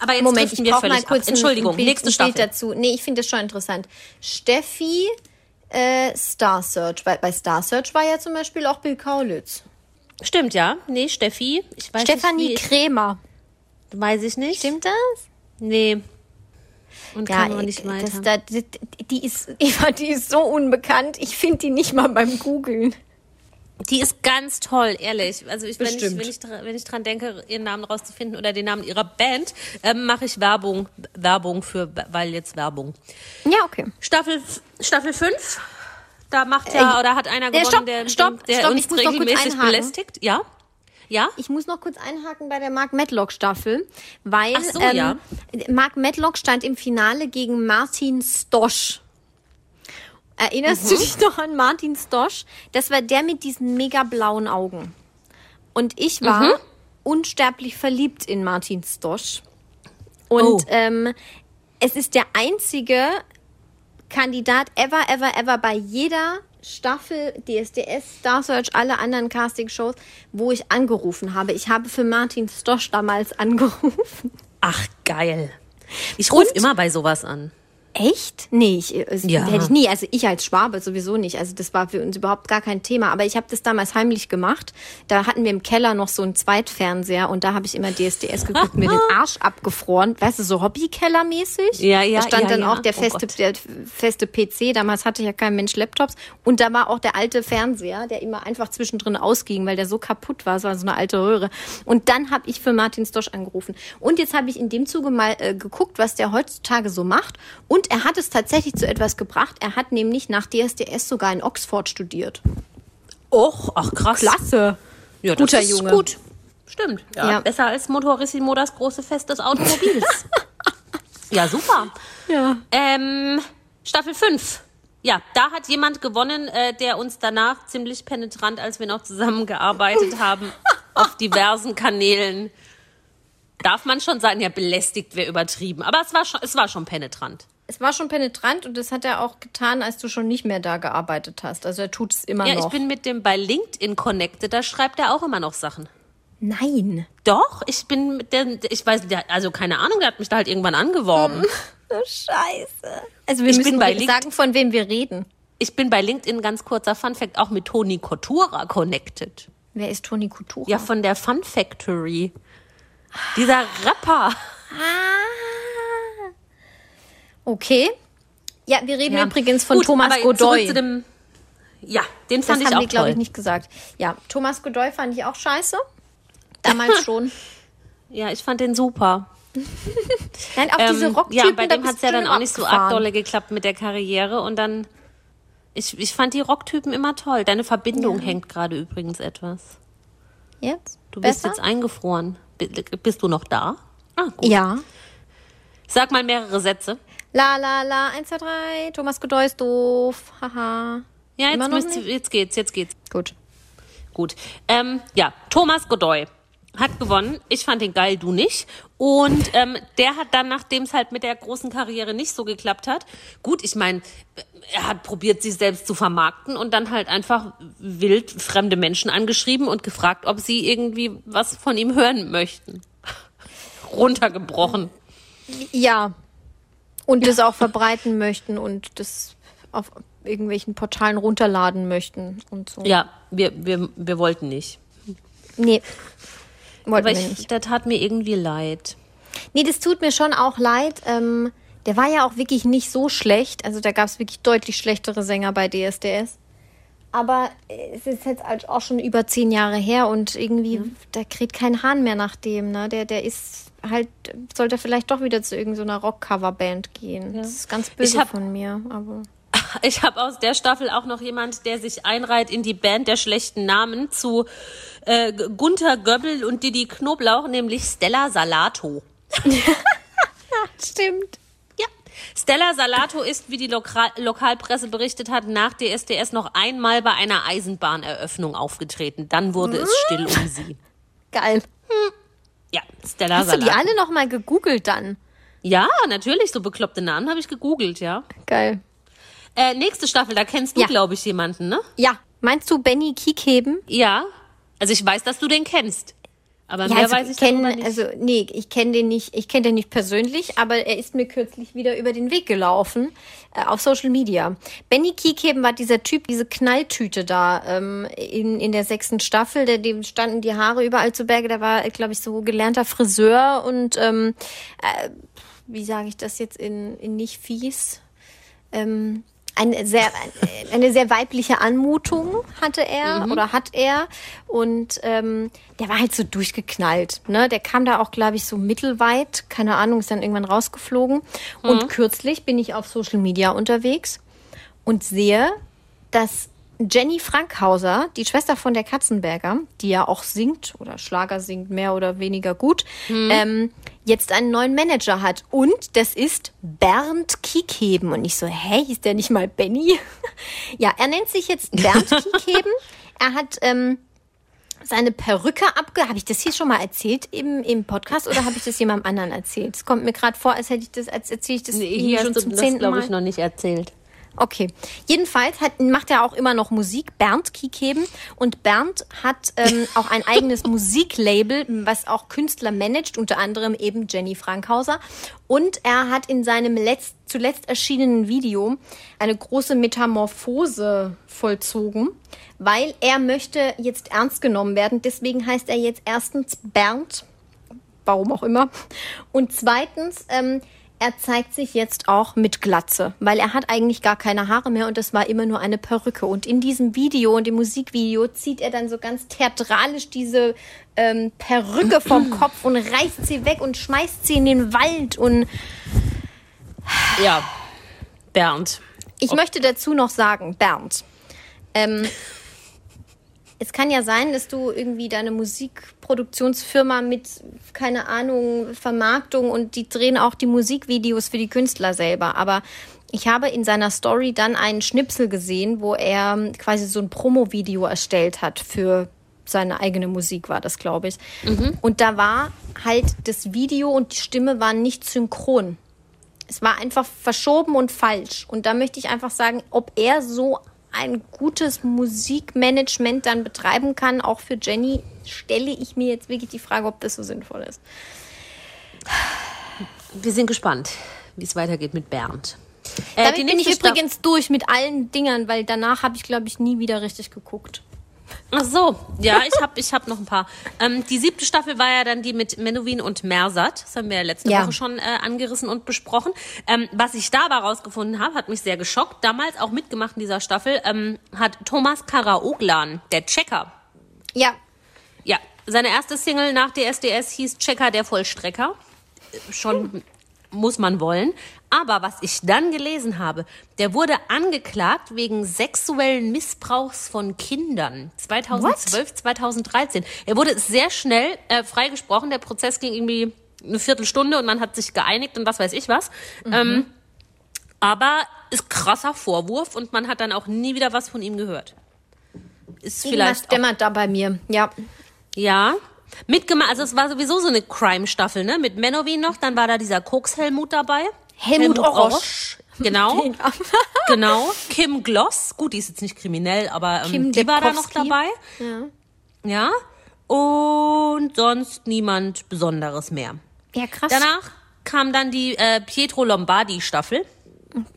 Aber jetzt Moment, ich wir völlig mal kurz ab. Entschuldigung, ein Bild, nächste Staffel. Bild dazu. Nee, ich finde das schon interessant. Steffi äh, Star Search. Bei, bei Star Search war ja zum Beispiel auch Bill Kaulitz. Stimmt, ja. Nee, Steffi. Ich weiß Stefanie nicht, Krämer. weiß ich nicht. Stimmt das? Nee. Und Ja, kann man nicht das, weiter. da, die, die ist, Eva, die ist so unbekannt. Ich finde die nicht mal beim Googlen. Die ist ganz toll, ehrlich. Also ich, wenn, ich, wenn, ich, dra- wenn ich dran denke, ihren Namen rauszufinden oder den Namen ihrer Band, ähm, mache ich Werbung, Werbung für, weil jetzt Werbung. Ja, okay. Staffel, Staffel 5, da macht ja, Äh, oder hat einer gewonnen, stopp, der, stopp, der stopp, uns ich muss noch kurz regelmäßig einhaken. belästigt. Ja? Ja? Ich muss noch kurz einhaken bei der Mark Medlock Staffel, weil Ach so, ähm, ja. Mark Medlock stand im Finale gegen Martin Stosch. Erinnerst Mhm. du dich noch an Martin Stosch? Das war der mit diesen mega blauen Augen. Und ich war Mhm. unsterblich verliebt in Martin Stosch. Und Oh. ähm, es ist der einzige Kandidat ever, ever, ever bei jeder Staffel DSDS, Star Search, alle anderen Casting-Shows, wo ich angerufen habe. Ich habe für Martin Stosch damals angerufen. Ach, geil. Ich rufe immer bei sowas an. Echt? Nee, ich, äh, Ja. hätte ich nie. Also ich als Schwabe sowieso nicht. Also das war für uns überhaupt gar kein Thema. Aber ich habe das damals heimlich gemacht. Da hatten wir im Keller noch so einen Zweitfernseher und da habe ich immer DSDS geguckt, mir den Arsch abgefroren. Weißt du, so Hobbykeller-mäßig. Ja, ja, Da stand ja, dann ja. auch der Oh feste, Gott. der feste PC. Damals hatte ja kein Mensch Laptops. Und da war auch der alte Fernseher, der immer einfach zwischendrin ausging, weil der so kaputt war. Es war so eine alte Röhre. Und dann habe ich für Martin Stosch angerufen. Und jetzt habe ich in dem Zuge mal äh, geguckt, was der heutzutage so macht. Und er hat es tatsächlich zu etwas gebracht. Er hat nämlich nach DSDS sogar in Oxford studiert. Och, ach krass. Klasse. Ja, das Guter ist Junge. gut. Stimmt. Ja, Ja. Besser als Motorissimo, das große Fest des Automobils. ja, super. Ja. Ähm, Staffel 5. Ja, da hat jemand gewonnen, äh, der uns danach ziemlich penetrant, als wir noch zusammengearbeitet haben, auf diversen Kanälen. Darf man schon sagen, ja, belästigt wäre übertrieben. Aber es war schon, es war schon penetrant. Es war schon penetrant und das hat er auch getan, als du schon nicht mehr da gearbeitet hast. Also er tut es immer Ja, noch. ich bin mit dem bei LinkedIn connected, da schreibt er auch immer noch Sachen. Nein. Doch, ich bin mit der, ich weiß, der, also keine Ahnung, der hat mich da halt irgendwann angeworben. So scheiße. Also wir Ich müssen bei sagen, von wem wir reden. ich bin bei LinkedIn ganz kurzer Fun Fact auch mit Toni Kotura connected. Wer ist Toni Kutura? Ja, von der Fun Factory. Dieser Rapper. Okay. Ja, wir reden Ja. übrigens von Gut, Thomas Godoy. Zu dem, ja, den das fand ich haben auch wir, glaube ich, nicht gesagt. Ja, Thomas Godoy fand ich auch scheiße. Damals schon. Ja, ich fand den super. Nein, auch diese Ähm, Rocktypen. ja, bei dem bist hat's ja dann auch nicht so arg dolle geklappt mit der Karriere und dann. Ich, ich fand die Rocktypen immer toll. Deine Verbindung hängt gerade übrigens etwas. Jetzt? Du bist Besser? jetzt eingefroren. Bi- Bist du noch da? Ah, gut. Ja. Sag mal mehrere Sätze. La la la, 1, 2, 3. Thomas Godoy ist doof. Haha. Ja, jetzt, müsst, jetzt geht's, jetzt geht's. Gut. Gut. Ähm, ja, Thomas Godoy hat gewonnen. Ich fand ihn geil, du nicht. Und ähm, der hat dann, nachdem es halt mit der großen Karriere nicht so geklappt hat, gut, ich meine, er hat probiert, sich selbst zu vermarkten und dann halt einfach wild fremde Menschen angeschrieben und gefragt, ob sie irgendwie was von ihm hören möchten. Runtergebrochen. Ja. Und das auch verbreiten möchten und das auf irgendwelchen Portalen runterladen möchten und so. Ja, wir, wir, wir wollten nicht. Nee. Wollten Aber wir ich, nicht. der tat mir irgendwie leid. Nee, das tut mir schon auch leid. Ähm, der war ja auch wirklich nicht so schlecht. Also da gab es wirklich deutlich schlechtere Sänger bei DSDS. Aber es ist jetzt halt auch schon über zehn Jahre her und irgendwie, da kriegt kein Hahn mehr nach dem. Ne? Der, der ist halt, sollte vielleicht doch wieder zu irgendeiner Rock-Cover-Band gehen. Das ist ganz böse hab- von mir. Aber Ich habe aus der Staffel auch noch jemand, der sich einreiht in die Band der schlechten Namen zu äh, Gunther Göbbel und Didi Knoblauch, nämlich Stella Salato. stimmt. Ja. Stella Salato ist, wie die Lokal Lokalpresse berichtet hat, nach DSDS noch einmal bei einer Eisenbahneröffnung aufgetreten. Dann wurde es still um sie. Geil. Ja, Stella Hast du die alle noch mal gegoogelt dann? Ja, natürlich, so bekloppte Namen habe ich gegoogelt, ja. Geil. Äh, nächste Staffel, da kennst du, Ja. glaube ich, jemanden, ne? Ja. Meinst du Benny Kiekheben? Ja. Also ich weiß, dass du den kennst. Aber Ja, mehr also weiß ich kenn, nicht. Also, nee, ich kenne den nicht, ich kenne den nicht persönlich, aber er ist mir kürzlich wieder über den Weg gelaufen äh, auf Social Media. Benny Kiekheben war dieser Typ, diese Knalltüte da ähm, in, in der sechsten Staffel, der, dem standen die Haare überall zu Berge. Der war, glaube ich, so gelernter Friseur und ähm, äh, wie sage ich das jetzt in, in nicht fies? Ähm, eine sehr, eine sehr weibliche Anmutung hatte er oder hat er. Und ähm, der war halt so durchgeknallt. Ne? Der kam da auch, glaube ich, so mittelweit. Keine Ahnung, ist dann irgendwann rausgeflogen. Und kürzlich bin ich auf Social Media unterwegs und sehe, dass Jenny Frankhauser, die Schwester von der Katzenberger, die ja auch singt oder Schlager singt, mehr oder weniger gut, ähm, jetzt einen neuen Manager hat. Und das ist Bernd Kiekheben. Und ich so, hä, hieß der nicht mal Benny? ja, er nennt sich jetzt Bernd Kiekheben. Er hat ähm, seine Perücke abge... Habe ich das hier schon mal erzählt im, im Podcast oder habe ich das jemandem anderen erzählt? Es kommt mir gerade vor, als hätte ich das, als erzähle ich das Nee, hier schon zum das, zehnten glaube Mal. ich, noch nicht erzählt. Okay. Jedenfalls hat, macht er auch immer noch Musik, Bernd Kiekheben. Und Bernd hat ähm, auch ein eigenes Musiklabel, was auch Künstler managt, unter anderem eben Jenny Frankhauser. Und er hat in seinem letzt, zuletzt erschienenen Video eine große Metamorphose vollzogen, weil er möchte jetzt ernst genommen werden. Deswegen heißt er jetzt erstens Bernd warum auch immer. Und zweitens, ähm, er zeigt sich jetzt auch mit Glatze, weil er hat eigentlich gar keine Haare mehr und das war immer nur eine Perücke. Und in diesem Video und dem Musikvideo zieht er dann so ganz theatralisch diese ähm, Perücke vom Kopf und reißt sie weg und schmeißt sie in den Wald. Und Ja, Bernd. ich möchte dazu noch sagen, Bernd, ähm, es kann ja sein, dass du irgendwie deine Musikproduktionsfirma mit, keine Ahnung, Vermarktung und die drehen auch die Musikvideos für die Künstler selber. Aber ich habe in seiner Story dann einen Schnipsel gesehen, wo er quasi so ein Promo-Video erstellt hat für seine eigene Musik, war das, glaube ich. Und da war halt das Video und die Stimme waren nicht synchron. Es war einfach verschoben und falsch. Und da möchte ich einfach sagen, ob er so ein gutes Musikmanagement dann betreiben kann, auch für Jenny, stelle ich mir jetzt wirklich die Frage, ob das so sinnvoll ist. Wir sind gespannt, wie es weitergeht mit Bernd. Äh, Damit bin ich übrigens durch mit allen Dingern, weil danach habe ich, glaube ich, nie wieder richtig geguckt. Ach so, ja, ich habe ich hab noch ein paar. Ähm, die siebte Staffel war ja dann die mit Menowin und Mersat. Das haben wir ja letzte Ja. Woche schon äh, angerissen und besprochen. Ähm, was ich da aber rausgefunden habe, hat mich sehr geschockt. Damals auch mitgemacht in dieser Staffel ähm, hat Thomas Karaoglan, der Checker. Ja, Ja, seine erste Single nach DSDS hieß Checker der Vollstrecker. Äh, Schon muss man wollen. Aber was ich dann gelesen habe, der wurde angeklagt wegen sexuellen Missbrauchs von Kindern. 2012, 2013. Er wurde sehr schnell äh, freigesprochen. Der Prozess ging irgendwie eine Viertelstunde und man hat sich geeinigt und was weiß ich was. Ähm, aber ist krasser Vorwurf und man hat dann auch nie wieder was von ihm gehört. Ist irgendwas vielleicht auch dämmert da bei mir. Ja. ja. Mitgemacht, also es war sowieso so eine Crime-Staffel, ne? Mit Menowin noch, dann war da dieser Koks-Helmut dabei. Helmut Orosch. Genau, genau. Kim Gloss, gut, die ist jetzt nicht kriminell, aber ähm, Kim die war da noch dabei. Ja. Und sonst niemand Besonderes mehr. Ja, krass. Danach kam dann die äh, Pietro Lombardi-Staffel.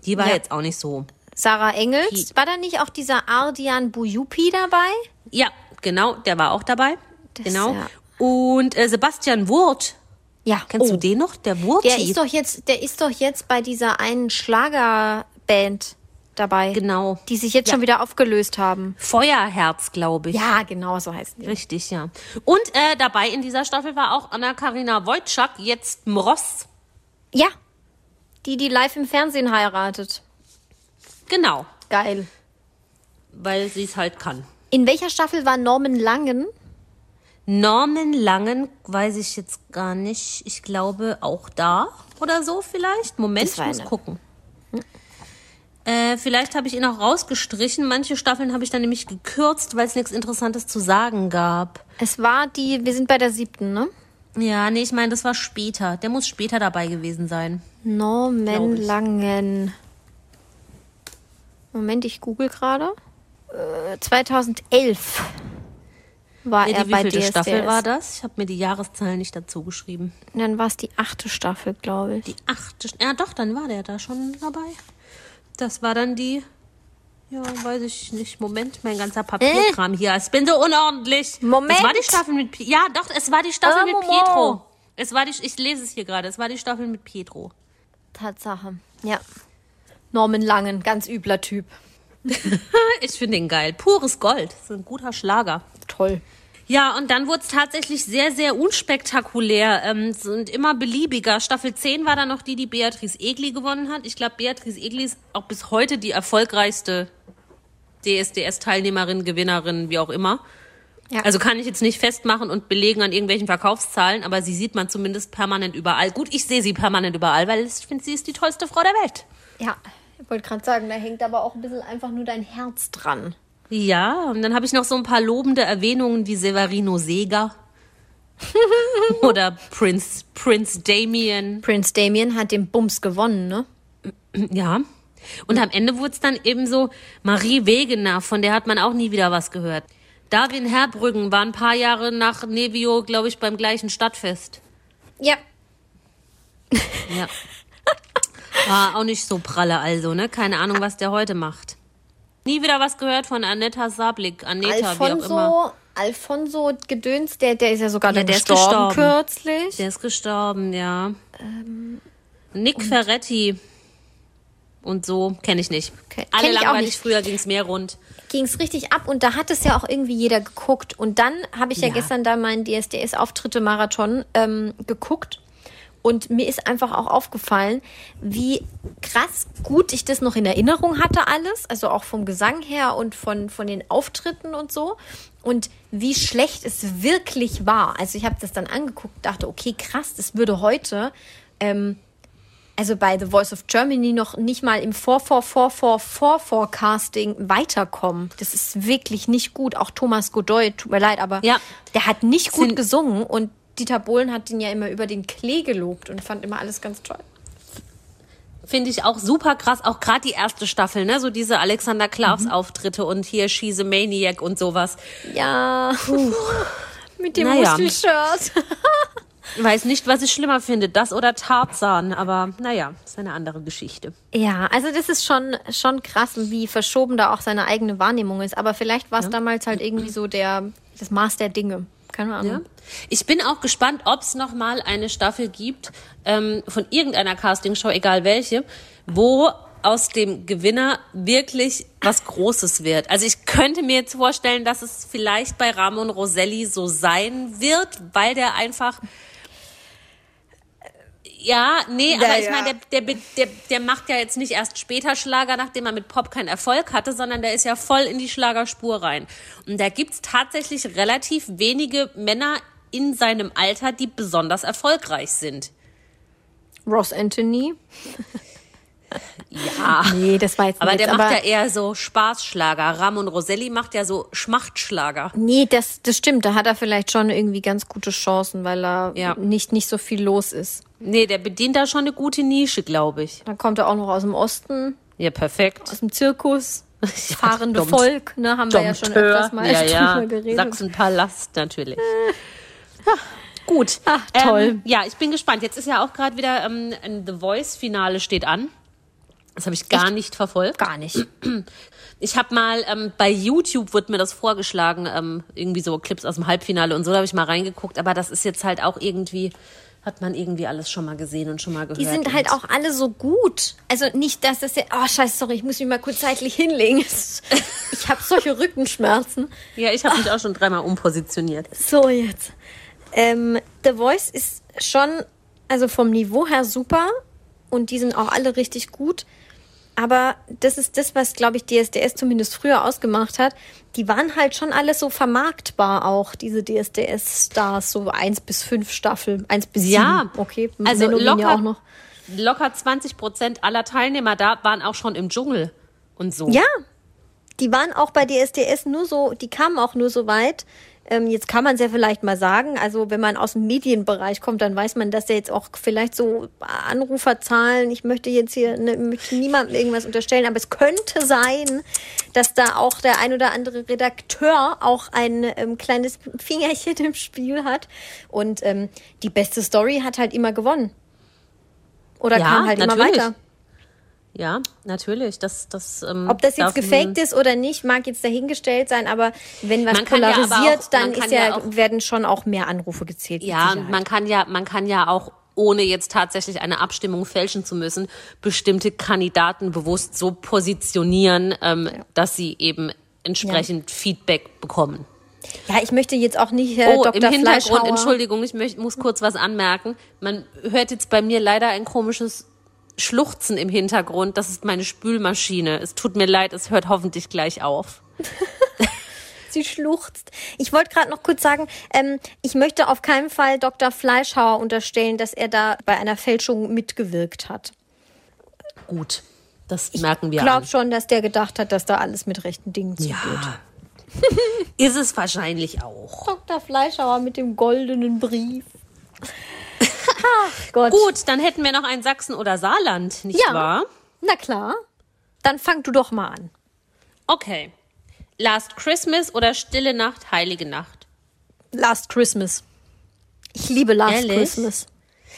Die war Ja. jetzt auch nicht so. Sarah Engels. Pi- War da nicht auch dieser Ardian Bujupi dabei? Ja, genau, der war auch dabei. Das, genau. ja. Und äh, Sebastian Wurt. Ja. Kennst oh. du den noch? Der Wurti. Der ist doch jetzt, der ist doch jetzt bei dieser einen Schlagerband dabei. Genau. Die sich jetzt schon wieder aufgelöst haben. Feuerherz, glaube ich. Ja, genau so heißt die. Richtig, ja. Und äh, dabei in dieser Staffel war auch Anna-Karina Wojcik, jetzt Mross. Ja. Die, die live im Fernsehen heiratet. Genau, Geil. weil sie es halt kann. In welcher Staffel war Norman Langen? Norman Langen weiß ich jetzt gar nicht. Ich glaube auch da oder so vielleicht. Moment, ich muss eine- gucken. Äh, vielleicht habe ich ihn auch rausgestrichen. Manche Staffeln habe ich dann nämlich gekürzt, weil es nichts Interessantes zu sagen gab. Es war die, wir sind bei der siebten, ne? Ja, nee, ich meine, das war später. Der muss später dabei gewesen sein. Norman. Langen. Moment, ich google gerade. Äh, 2011 war Ja, er die bei DSDS. Staffel war das? Ich habe mir die Jahreszahlen nicht dazu geschrieben. Dann war es die achte Staffel, glaube ich. Die achte. Ja, doch, dann war der da schon dabei. Das war dann die. Ja, weiß ich nicht. Moment, mein ganzer Papierkram hier. Ich bin so unordentlich. Äh? Moment. Es war die Staffel mit. Ja, doch, es war die Staffel Ah, mit Moment. Pietro. Es war die. Ich lese es hier gerade. Es war die Staffel mit Pietro. Tatsache. Ja. Norman Langen, ganz übler Typ. Ich finde ihn geil. Pures Gold. Das ist ein guter Schlager. Toll. Ja, und dann wurde es tatsächlich sehr, sehr unspektakulär ähm, und immer beliebiger. Staffel 10 war dann noch die, die Beatrice Egli gewonnen hat. Ich glaube, Beatrice Egli ist auch bis heute die erfolgreichste DSDS-Teilnehmerin, Gewinnerin, wie auch immer. Ja. Also kann ich jetzt nicht festmachen und belegen an irgendwelchen Verkaufszahlen, aber sie sieht man zumindest permanent überall. Gut, ich sehe sie permanent überall, weil ich finde, sie ist die tollste Frau der Welt. Ja, ich wollte gerade sagen, da hängt aber auch ein bisschen einfach nur dein Herz dran. Ja, und dann habe ich noch so ein paar lobende Erwähnungen wie Severino Seger oder Prince, Prince Damien. Prince Damien hat den Bums gewonnen, ne? Ja. Und am Ende wurde es dann eben so Marie Wegener, von der hat man auch nie wieder was gehört. Darwin Herbrüggen war ein paar Jahre nach Nevio, glaube ich, beim gleichen Stadtfest. Ja. Ja. War auch nicht so pralle also, ne? Keine Ahnung, was der heute macht. Nie wieder was gehört von Annetta Sablik. Anneta, wie auch immer. Alfonso, Alfonso Gedöns, der, der ist ja sogar Ja, der ist gestorben, gestorben. kürzlich. Der ist gestorben, ja. Nick Ferretti und so kenne ich nicht. Okay, Alle kenn langweilig, nicht. früher ging es mehr rund. ging es richtig ab und da hat es ja auch irgendwie jeder geguckt. Und dann habe ich ja, Ja. gestern da meinen DSDS-Auftritte-Marathon ähm, geguckt. Und mir ist einfach auch aufgefallen, wie krass gut ich das noch in Erinnerung hatte alles. Also auch vom Gesang her und von, von den Auftritten und so. Und wie schlecht es wirklich war. Also ich habe das dann angeguckt, dachte, okay, krass, das würde heute ähm, also bei The Voice of Germany noch nicht mal im vor vor vor vor vor Forecasting weiterkommen. Das ist wirklich nicht gut. Auch Thomas Godoy, tut mir leid, aber Ja. der hat nicht gut gesungen und Dieter Bohlen hat ihn ja immer über den Klee gelobt und fand immer alles ganz toll. Finde ich auch super krass, auch gerade die erste Staffel, ne? So diese Alexander Klaas Auftritte und hier a Maniac und sowas. Ja. Mit dem Naja. Muskelshirt. Weiß nicht, was ich schlimmer finde, das oder Tarzan, aber naja, ist eine andere Geschichte. Ja, also das ist schon, schon krass, wie verschoben da auch seine eigene Wahrnehmung ist. Aber vielleicht war es damals halt irgendwie so der, das Maß der Dinge. Keine Ahnung. Ja. Ich bin auch gespannt, ob es noch mal eine Staffel gibt ähm, von irgendeiner Castingshow, egal welche, wo aus dem Gewinner wirklich was Großes wird. Also ich könnte mir jetzt vorstellen, dass es vielleicht bei Ramon Roselli so sein wird, weil der einfach ja, nee, aber ich Naja. meine, der, der, der, der macht ja jetzt nicht erst später Schlager, nachdem er mit Pop keinen Erfolg hatte, sondern der ist ja voll in die Schlagerspur rein. Und da gibt's tatsächlich relativ wenige Männer in seinem Alter, die besonders erfolgreich sind. Ross Anthony. Ja. Nee, das war jetzt Aber nicht, der macht ja eher so Spaßschlager. Ramon Roselli macht ja so Schmachtschlager. Nee, das, das stimmt. Da hat er vielleicht schon irgendwie ganz gute Chancen, weil er Ja. nicht, nicht so viel los ist. Nee, der bedient da schon eine gute Nische, glaube ich. Dann kommt er auch noch aus dem Osten, Ja, perfekt. aus dem Zirkus. Das fahrende Domt- Volk, ne, haben wir ja schon öfters mal ja, ja. geredet. Sachsenpalast natürlich. Gut. Ach, toll. Ähm, ja, ich bin gespannt. Jetzt ist ja auch gerade wieder ähm, ein The Voice-Finale steht an. Das habe ich gar nicht verfolgt. Gar nicht. Ich habe mal ähm, bei YouTube wird mir das vorgeschlagen, ähm, irgendwie so Clips aus dem Halbfinale und so da habe ich mal reingeguckt. Aber das ist jetzt halt auch irgendwie hat man irgendwie alles schon mal gesehen und schon mal gehört. Die sind halt auch alle so gut. Also nicht, dass das ja. Oh, scheiße, sorry, ich muss mich mal kurz zeitlich hinlegen. Ich habe solche Rückenschmerzen. Ja, ich habe mich auch schon dreimal umpositioniert. So, jetzt. Ähm, The Voice ist schon, also vom Niveau her super und die sind auch alle richtig gut. Aber das ist das, was, glaube ich, DSDS zumindest früher ausgemacht hat. Die waren halt schon alle so vermarktbar auch, diese DSDS-Stars, so eins bis fünf Staffeln, eins bis Ja, sieben. Okay, also Menowin locker, ja auch noch. locker 20 Prozent aller Teilnehmer da waren auch schon im Dschungel und so. Ja, die waren auch bei DSDS nur so, die kamen auch nur so weit. Ähm, jetzt kann man es ja vielleicht mal sagen. Also wenn man aus dem Medienbereich kommt, dann weiß man, dass ja jetzt auch vielleicht so Anruferzahlen. Ich möchte jetzt hier ne, möchte niemandem irgendwas unterstellen, aber es könnte sein, dass da auch der ein oder andere Redakteur auch ein ähm, kleines Fingerchen im Spiel hat. Und ähm, die beste Story hat halt immer gewonnen. Oder Ja, kam halt natürlich. immer weiter. Ja, natürlich. Das, das, ähm, Ob das jetzt gefaked ist oder nicht, mag jetzt dahingestellt sein, aber wenn was Man kann ja polarisiert, auch- dann ist ja, ja auch- werden schon auch mehr Anrufe gezählt. Ja, man kann ja, man kann ja auch ohne jetzt tatsächlich eine Abstimmung fälschen zu müssen, bestimmte Kandidaten bewusst so positionieren, ähm, dass sie eben entsprechend Feedback bekommen. ja, ich möchte jetzt auch nicht äh, Oh, Dr. im Hintergrund. Entschuldigung, ich möcht, muss kurz was anmerken. Man hört jetzt bei mir leider ein komisches Schluchzen im Hintergrund. Das ist meine Spülmaschine. Es tut mir leid, es hört hoffentlich gleich auf. Sie schluchzt. Ich wollte gerade noch kurz sagen, ähm, ich möchte auf keinen Fall Dr. Fleischhauer unterstellen, dass er da bei einer Fälschung mitgewirkt hat. Gut, das merken wir Ich glaube schon, dass der gedacht hat, dass da alles mit rechten Dingen zugeht. Ja, ist es wahrscheinlich auch. Dr. Fleischhauer mit dem goldenen Brief. Ach Gott. Gut, dann hätten wir noch ein Sachsen oder Saarland, nicht Ja. wahr? Na klar. Dann fang du doch mal an. Okay. Last Christmas oder Stille Nacht, Heilige Nacht? Last Christmas. Ich liebe Last Ehrlich? Christmas.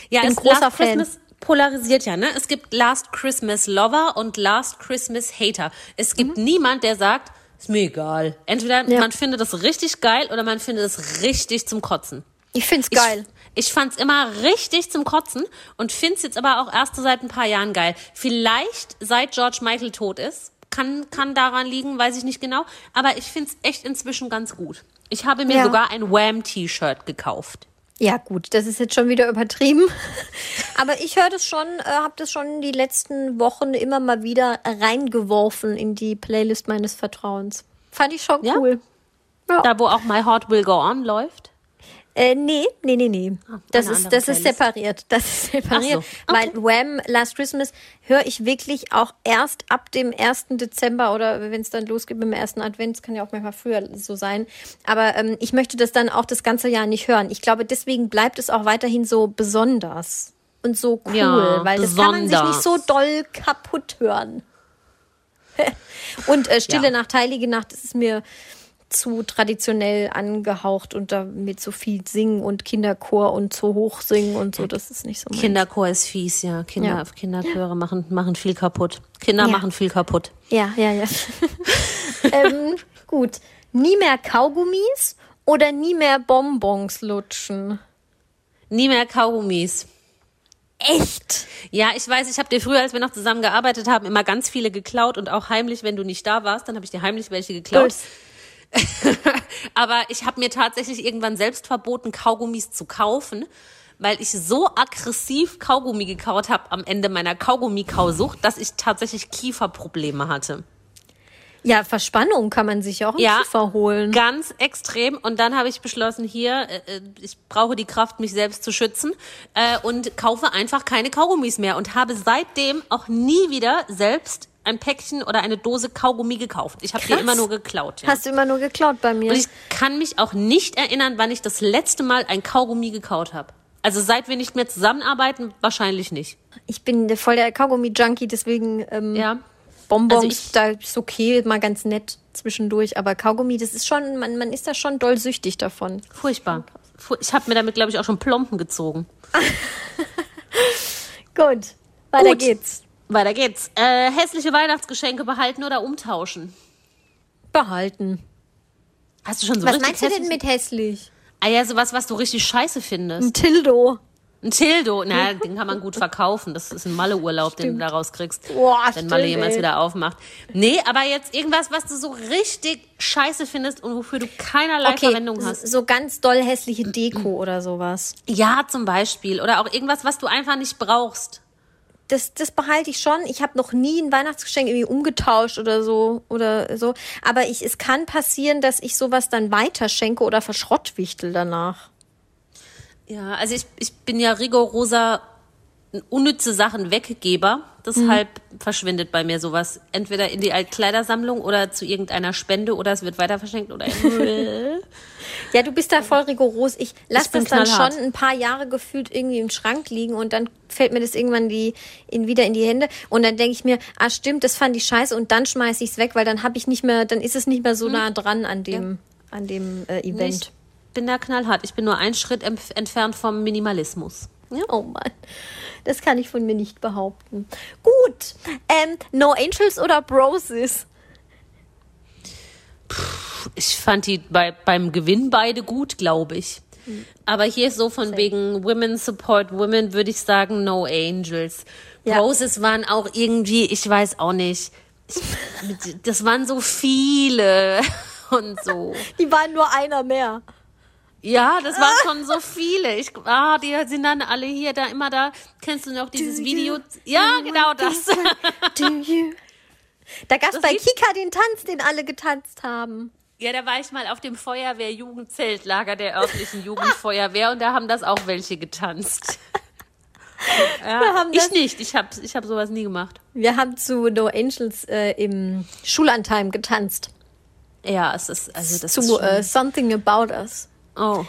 Ja, Bin es großer Last Fan. Christmas polarisiert ja, ne? Es gibt Last Christmas Lover und Last Christmas Hater. Es gibt niemand, der sagt, ist mir egal. Entweder Mhm. Ja. man findet es richtig geil oder man findet es richtig zum Kotzen. Ich find's geil. Ich fand's immer richtig zum Kotzen und find's jetzt aber auch erst so seit ein paar Jahren geil. Vielleicht seit George Michael tot ist. Kann, kann daran liegen, weiß ich nicht genau. Aber ich find's echt inzwischen ganz gut. Ich habe mir Ja. sogar ein Wham-T-Shirt gekauft. Ja gut, das ist jetzt schon wieder übertrieben. Aber ich höre das schon, äh, habe das schon die letzten Wochen immer mal wieder reingeworfen in die Playlist meines Vertrauens. Fand ich schon Ja? cool. Ja. Da, wo auch My Heart Will Go On läuft. Äh, nee, nee, nee, nee. das eine ist, das ist separiert. Das ist separiert. So, okay. Weil Wham! Last Christmas höre ich wirklich auch erst ab dem 1. Dezember oder wenn es dann losgeht mit dem ersten Advent, das kann ja auch manchmal früher so sein. Aber ähm, ich möchte das dann auch das ganze Jahr nicht hören. Ich glaube, deswegen bleibt es auch weiterhin so besonders und so cool, Ja, weil das kann man sich nicht so besonders. doll kaputt hören. und äh, Stille Ja. Nacht, Heilige Nacht, das ist mir zu traditionell angehaucht und damit so viel singen und Kinderchor und so hoch singen und so. Das ist nicht so meins. Kinderchor ist fies, ja. Kinder, Ja. Kinderchöre machen, machen viel kaputt. Kinder Ja. machen viel kaputt. Ja, ja, ja. ähm, gut. Nie mehr Kaugummis oder nie mehr Bonbons lutschen? Nie mehr Kaugummis. Echt? Ja, ich weiß, ich habe dir früher, als wir noch zusammen gearbeitet haben, immer ganz viele geklaut und auch heimlich, wenn du nicht da warst, dann habe ich dir heimlich welche geklaut. Aber ich habe mir tatsächlich irgendwann selbst verboten, Kaugummis zu kaufen, weil ich so aggressiv Kaugummi gekaut habe am Ende meiner Kaugummikausucht, dass ich tatsächlich Kieferprobleme hatte. Ja, Verspannung kann man sich auch im Ja, Kiefer holen. Ganz extrem. Und dann habe ich beschlossen, hier, äh, äh, ich brauche die Kraft, mich selbst zu schützen äh, und kaufe einfach keine Kaugummis mehr und habe seitdem auch nie wieder selbst ein Päckchen oder eine Dose Kaugummi gekauft. Ich habe die immer nur geklaut. Ja. Hast du immer nur geklaut bei mir. Und ich kann mich auch nicht erinnern, wann ich das letzte Mal ein Kaugummi gekaut habe. Also seit wir nicht mehr zusammenarbeiten, wahrscheinlich nicht. Ich bin voll der Kaugummi-Junkie, deswegen ähm, Ja. Bonbons, Also ich- da ist okay, mal ganz nett zwischendurch. Aber Kaugummi, das ist schon, man, man ist da schon doll süchtig davon. Furchtbar. Fu- Ich habe mir damit, glaube ich, auch schon Plomben gezogen. Gut, weiter Gut. geht's. Weiter geht's. Äh, hässliche Weihnachtsgeschenke behalten oder umtauschen? Behalten. Hast du schon so Was meinst du denn mit hässlich? Ah ja, sowas, was du richtig scheiße findest. Ein Tildo. Ein Tildo, na, den kann man gut verkaufen. Das ist ein Malle-Urlaub, den du da rauskriegst. Boah, wenn stimmt, Malle jemals ey. wieder aufmacht. Nee, aber jetzt irgendwas, was du so richtig scheiße findest und wofür du keinerlei Okay, Verwendung hast. so ganz doll hässliche Deko oder sowas. Ja, zum Beispiel. Oder auch irgendwas, was du einfach nicht brauchst. Das, das behalte ich schon. Ich habe noch nie ein Weihnachtsgeschenk irgendwie umgetauscht oder so oder so. Aber ich, es kann passieren, dass ich sowas dann weiterschenke oder verschrottwichtel danach. Ja, also ich, ich bin ja rigoroser unnütze Sachen Weggeber. Deshalb verschwindet bei mir sowas entweder in die Altkleidersammlung oder zu irgendeiner Spende oder es wird weiter verschenkt oder. Ja, du bist da voll rigoros. Ich lasse das dann knallhart. schon ein paar Jahre gefühlt irgendwie im Schrank liegen und dann fällt mir das irgendwann die, in, wieder in die Hände und dann denke ich mir, ah stimmt, das fand ich scheiße und dann schmeiße ich es weg, weil dann habe ich nicht mehr, dann ist es nicht mehr so nah dran an dem, an dem äh, Event. ich bin da knallhart. Ich bin nur einen Schritt entfernt vom Minimalismus. Ja. Oh Mann, das kann ich von mir nicht behaupten. Gut, ähm, No Angels oder Broses? Ich fand die bei, beim Gewinn beide gut, glaube ich. Aber hier so von wegen Women Support Women würde ich sagen No Angels. Ja. Roses waren auch irgendwie, ich weiß auch nicht. Ich, das waren so viele und so. Die waren nur einer mehr. Ja, das waren schon so viele. Ich, ah, die sind dann alle hier, da immer da. Kennst du noch dieses Video? Ja, genau das. Do you? Da gab's Das bei Kika den Tanz, den alle getanzt haben. Ja, da war ich mal auf dem Feuerwehr-Jugendzeltlager der örtlichen Jugendfeuerwehr und da haben das auch welche getanzt. Ja, ich nicht, ich habe ich hab sowas nie gemacht. Wir haben zu No Angels äh, im Schullandheim getanzt. Ja, es ist, also das ist zu schon, äh, Something About Us. oh,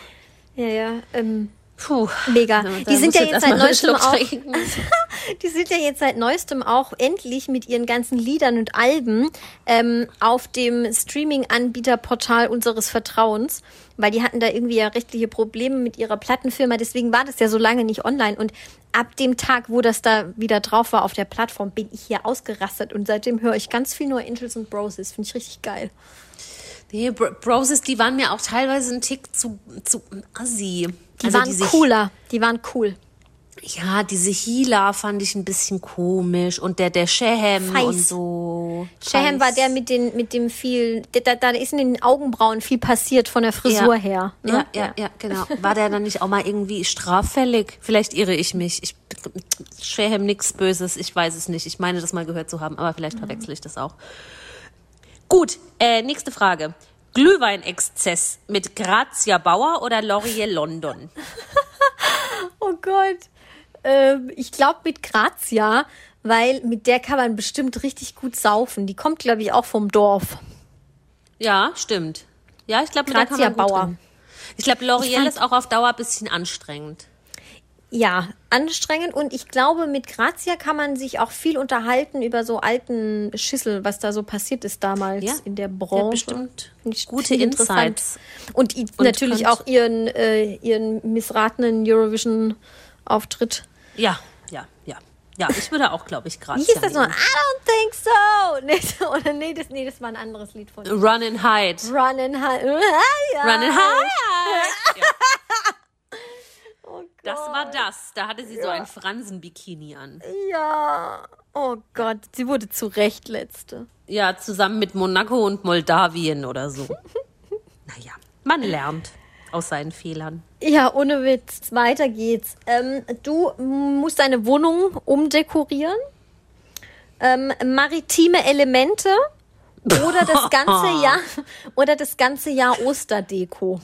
Ja, ja. Ähm, puh. mega. Da Die sind ja jetzt seit neuestem auch. Die sind ja jetzt seit neuestem auch endlich mit ihren ganzen Liedern und Alben ähm, auf dem Streaming-Anbieterportal unseres Vertrauens, weil die hatten da irgendwie ja rechtliche Probleme mit ihrer Plattenfirma, deswegen war das ja so lange nicht online und ab dem Tag, wo das da wieder drauf war auf der Plattform, bin ich hier ausgerastet und seitdem höre ich ganz viel nur Angels und Broses, finde ich richtig geil. Nee, Bro Broses, die waren mir auch teilweise ein Tick zu, zu assi. Die Also waren diese- cooler, die waren cool. Ja, diese Hila fand ich ein bisschen komisch und der, der Shehem Feis. und so. Shahan war der mit den mit dem viel, da, da ist in den Augenbrauen viel passiert von der Frisur ja. her. Ja, Ne? ja, ja, genau. War der dann nicht auch mal irgendwie straffällig? Vielleicht irre ich mich. Ich Shehem nix Böses, ich weiß es nicht. Ich meine, das mal gehört zu haben, aber vielleicht verwechsel ich das auch. Gut, äh, nächste Frage. Glühweinexzess mit Grazia Bauer oder L'Oreal London? Oh Gott. Ähm, ich glaube mit Grazia, weil mit der kann man bestimmt richtig gut saufen. Die kommt, glaube ich, auch vom Dorf. Ja, stimmt. Ja, ich glaube, mit der kann Grazia man Bauer. drin. Ich glaube, L'Oreal ist auch auf Dauer ein bisschen anstrengend. Ja, anstrengend und ich glaube, mit Grazia kann man sich auch viel unterhalten über so alten Schissel, was da so passiert ist damals Ja, in der Branche. bestimmt gute. Insights. Und, Und natürlich auch ihren, äh, ihren missratenen Eurovision-Auftritt. Ja, ja, ja. Ja, ich würde auch, glaube ich, gerade Wie hieß das noch? I don't think so. Nee, oder nee das, nee, das war ein anderes Lied von Run and Hide. Run and High. Run and Hide. Ja, das war das. Da hatte sie so ein Fransen-Bikini an. Ja. Oh Gott, sie wurde zu Recht letzte. Ja, zusammen mit Monaco und Moldawien oder so. Naja, man lernt aus seinen Fehlern. Ja, ohne Witz. Weiter geht's. Ähm, du musst deine Wohnung umdekorieren. Ähm, maritime Elemente oder das ganze Jahr oder das ganze Jahr Osterdeko.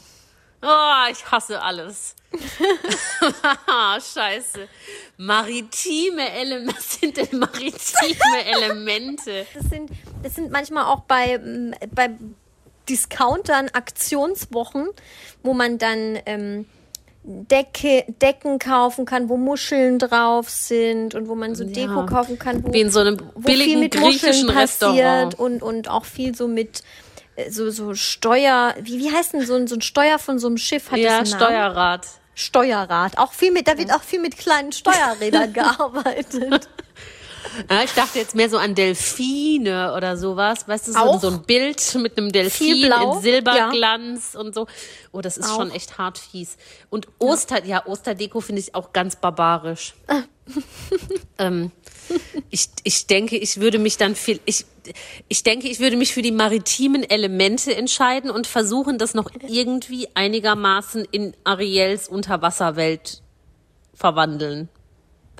Oh, ich hasse alles. Scheiße. Maritime Elemente. Was sind denn maritime Elemente? Das sind, das sind manchmal auch bei, ähm, bei Discountern Aktionswochen, wo man dann ähm, Decke, Decken kaufen kann, wo Muscheln drauf sind und wo man so Deko kaufen kann, wo, Wie in so einem billigen mit griechischen Muscheln passiert Restaurant. und, und auch viel so mit äh, so, so Steuer, wie, wie heißt denn so ein, so ein Steuer von so einem Schiff? Hat Ja? Steuerrad. Steuerrad. Auch viel mit, da wird auch viel mit kleinen Steuerrädern gearbeitet. Ja, ich dachte jetzt mehr so an Delfine oder sowas. Weißt du, so, Auch? so ein Bild mit einem Delfin in Silberglanz und so. Oh, das ist Auch. schon echt hart fies. Und Oster, ja, Osterdeko finde ich auch ganz barbarisch. ähm, ich, ich denke, ich würde mich dann viel, ich, ich denke, ich würde mich für die maritimen Elemente entscheiden und versuchen, das noch irgendwie einigermaßen in Ariels Unterwasserwelt verwandeln.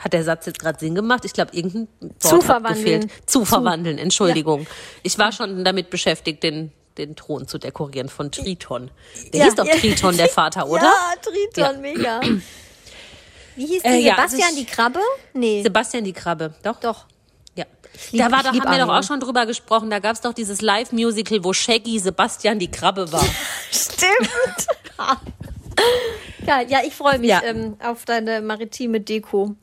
Hat der Satz jetzt gerade Sinn gemacht? Ich glaube, irgendein Wort Zu hat verwandeln. gefehlt. Zu verwandeln, Entschuldigung. Ich war schon damit beschäftigt, den, den Thron zu dekorieren von Triton. Der Ja, hieß doch ja. Triton, der Vater, oder? Ja, Triton, Ja. mega. Wie hieß Äh, ja, also Sebastian die Krabbe? Nee, Sebastian die Krabbe, doch? doch. Ja. lieb- da war doch, haben wir doch auch schon drüber gesprochen. Da gab's doch dieses Live-Musical, wo Shaggy Sebastian die Krabbe war. Stimmt. Geil. Ja, ich freue mich Ja. ähm, auf deine maritime Deko.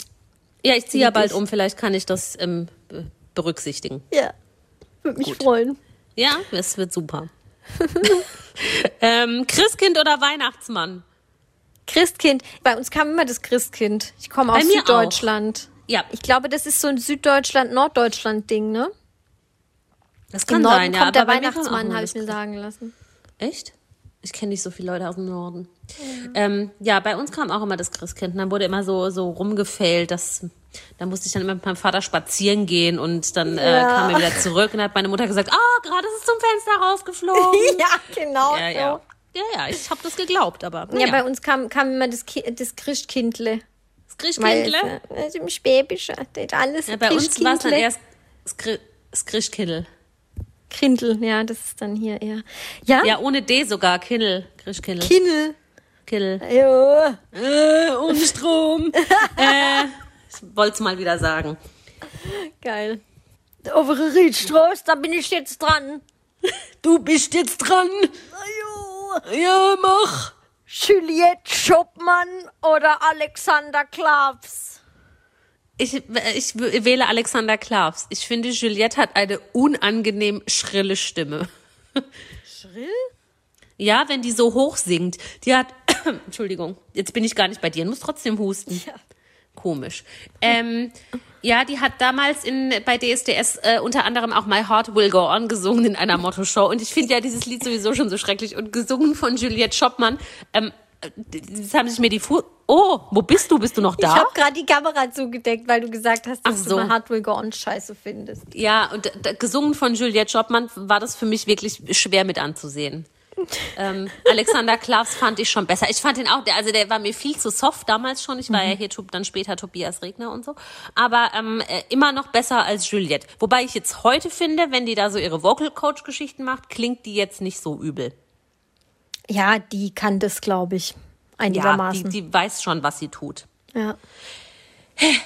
Ja, ich ziehe ja bald um. Vielleicht kann ich das ähm, be- berücksichtigen. Ja, würde mich freuen. Ja, es wird super. ähm, Christkind oder Weihnachtsmann? Christkind. Bei uns kam immer das Christkind. Ich komme aus Süddeutschland. Ja, Ich glaube, das ist so ein Süddeutschland-Norddeutschland-Ding, ne? das Im kann Norden sein. Ja, kommt der kam auch Weihnachtsmann, habe ich mir sagen lassen. Echt? Ich kenne nicht so viele Leute aus dem Norden. Ja. Ähm, ja, bei uns kam auch immer das Christkind. Und dann wurde immer so, so rumgefällt, dass, da musste ich dann immer mit meinem Vater spazieren gehen und dann äh, Ja. kam er wieder zurück und hat meine Mutter gesagt, ah, gerade ist es zum Fenster rausgeflogen. ja, genau. ja, so. ja. Ja, ja, ich habe das geglaubt, aber Ja, naja. bei uns kam, kam immer das, Ki das Christkindle. das Weil Christkindle. äh, also im Schwäbische, das ist alles Ja, bei uns war es dann Christkindle. erst das Chri- Krindl, ja, das ist dann hier eher. Ja? Ja, ohne D sogar, Kindl. Christkindl. Kindl. Kindl. Ja. Äh, um Strom. äh, ich wollte es mal wieder sagen. Geil. Obere Riedstraße, da bin ich jetzt dran. Du bist jetzt dran. Ja, mach. Juliette Schoppmann oder Alexander Klavs? Ich, ich wähle Alexander Klavs. Ich finde, Juliette hat eine unangenehm schrille Stimme. Schrill? Ja, wenn die so hoch singt. Die hat, Entschuldigung, jetzt bin ich gar nicht bei dir, muss trotzdem husten. Ja. Komisch. Ähm, ja, die hat damals in, bei DSDS äh, unter anderem auch My Heart Will Go On gesungen in einer Motto-Show. Und ich finde ja dieses Lied sowieso schon so schrecklich. Und gesungen von Juliette Schoppmann. Ähm, das haben sich mir die Fu Oh, wo bist du? Bist du noch Ich da? habe gerade die Kamera zugedeckt, weil du gesagt hast, dass so. du mal Hard Will Go On scheiße findest. Ja, und gesungen von Juliette Schoppmann war das für mich wirklich schwer mit anzusehen. ähm, Alexander Klavs fand ich schon besser. Ich fand ihn auch, der, also der war mir viel zu soft damals schon. Ich war ja hier dann später Tobias Regner und so. Aber ähm, äh, immer noch besser als Juliette. Wobei ich jetzt heute finde, wenn die da so ihre Vocal Coach Geschichten macht, klingt die jetzt nicht so übel. Ja, die kann das, glaube ich, Ja, die, einigermaßen. die weiß schon, was sie tut. Ja.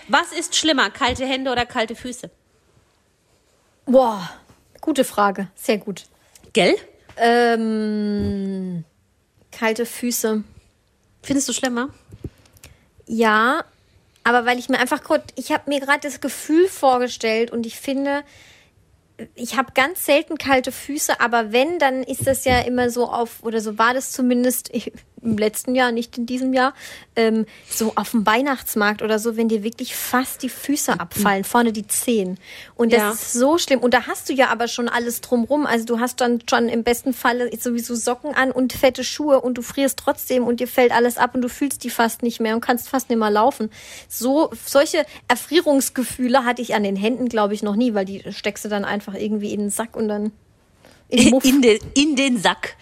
Was ist schlimmer, kalte Hände oder kalte Füße? Boah, gute Frage. Sehr gut. Gell? Ähm, kalte Füße. Findest du schlimmer? Ja, aber weil ich mir einfach kurz, ich habe mir gerade das Gefühl vorgestellt und ich finde, ich habe ganz selten kalte Füße, aber wenn, dann ist das ja immer so auf, oder so war das zumindest im letzten Jahr, nicht in diesem Jahr, ähm, so auf dem Weihnachtsmarkt oder so, wenn dir wirklich fast die Füße abfallen, vorne die Zehen. Und das Ja. ist so schlimm. Und da hast du ja aber schon alles drumrum. Also du hast dann schon im besten Falle sowieso Socken an und fette Schuhe und du frierst trotzdem und dir fällt alles ab und du fühlst die fast nicht mehr und kannst fast nicht mehr laufen. So, solche Erfrierungsgefühle hatte ich an den Händen, glaube ich, noch nie, weil die steckst du dann einfach irgendwie in den Sack und dann in den in, den, in den Sack.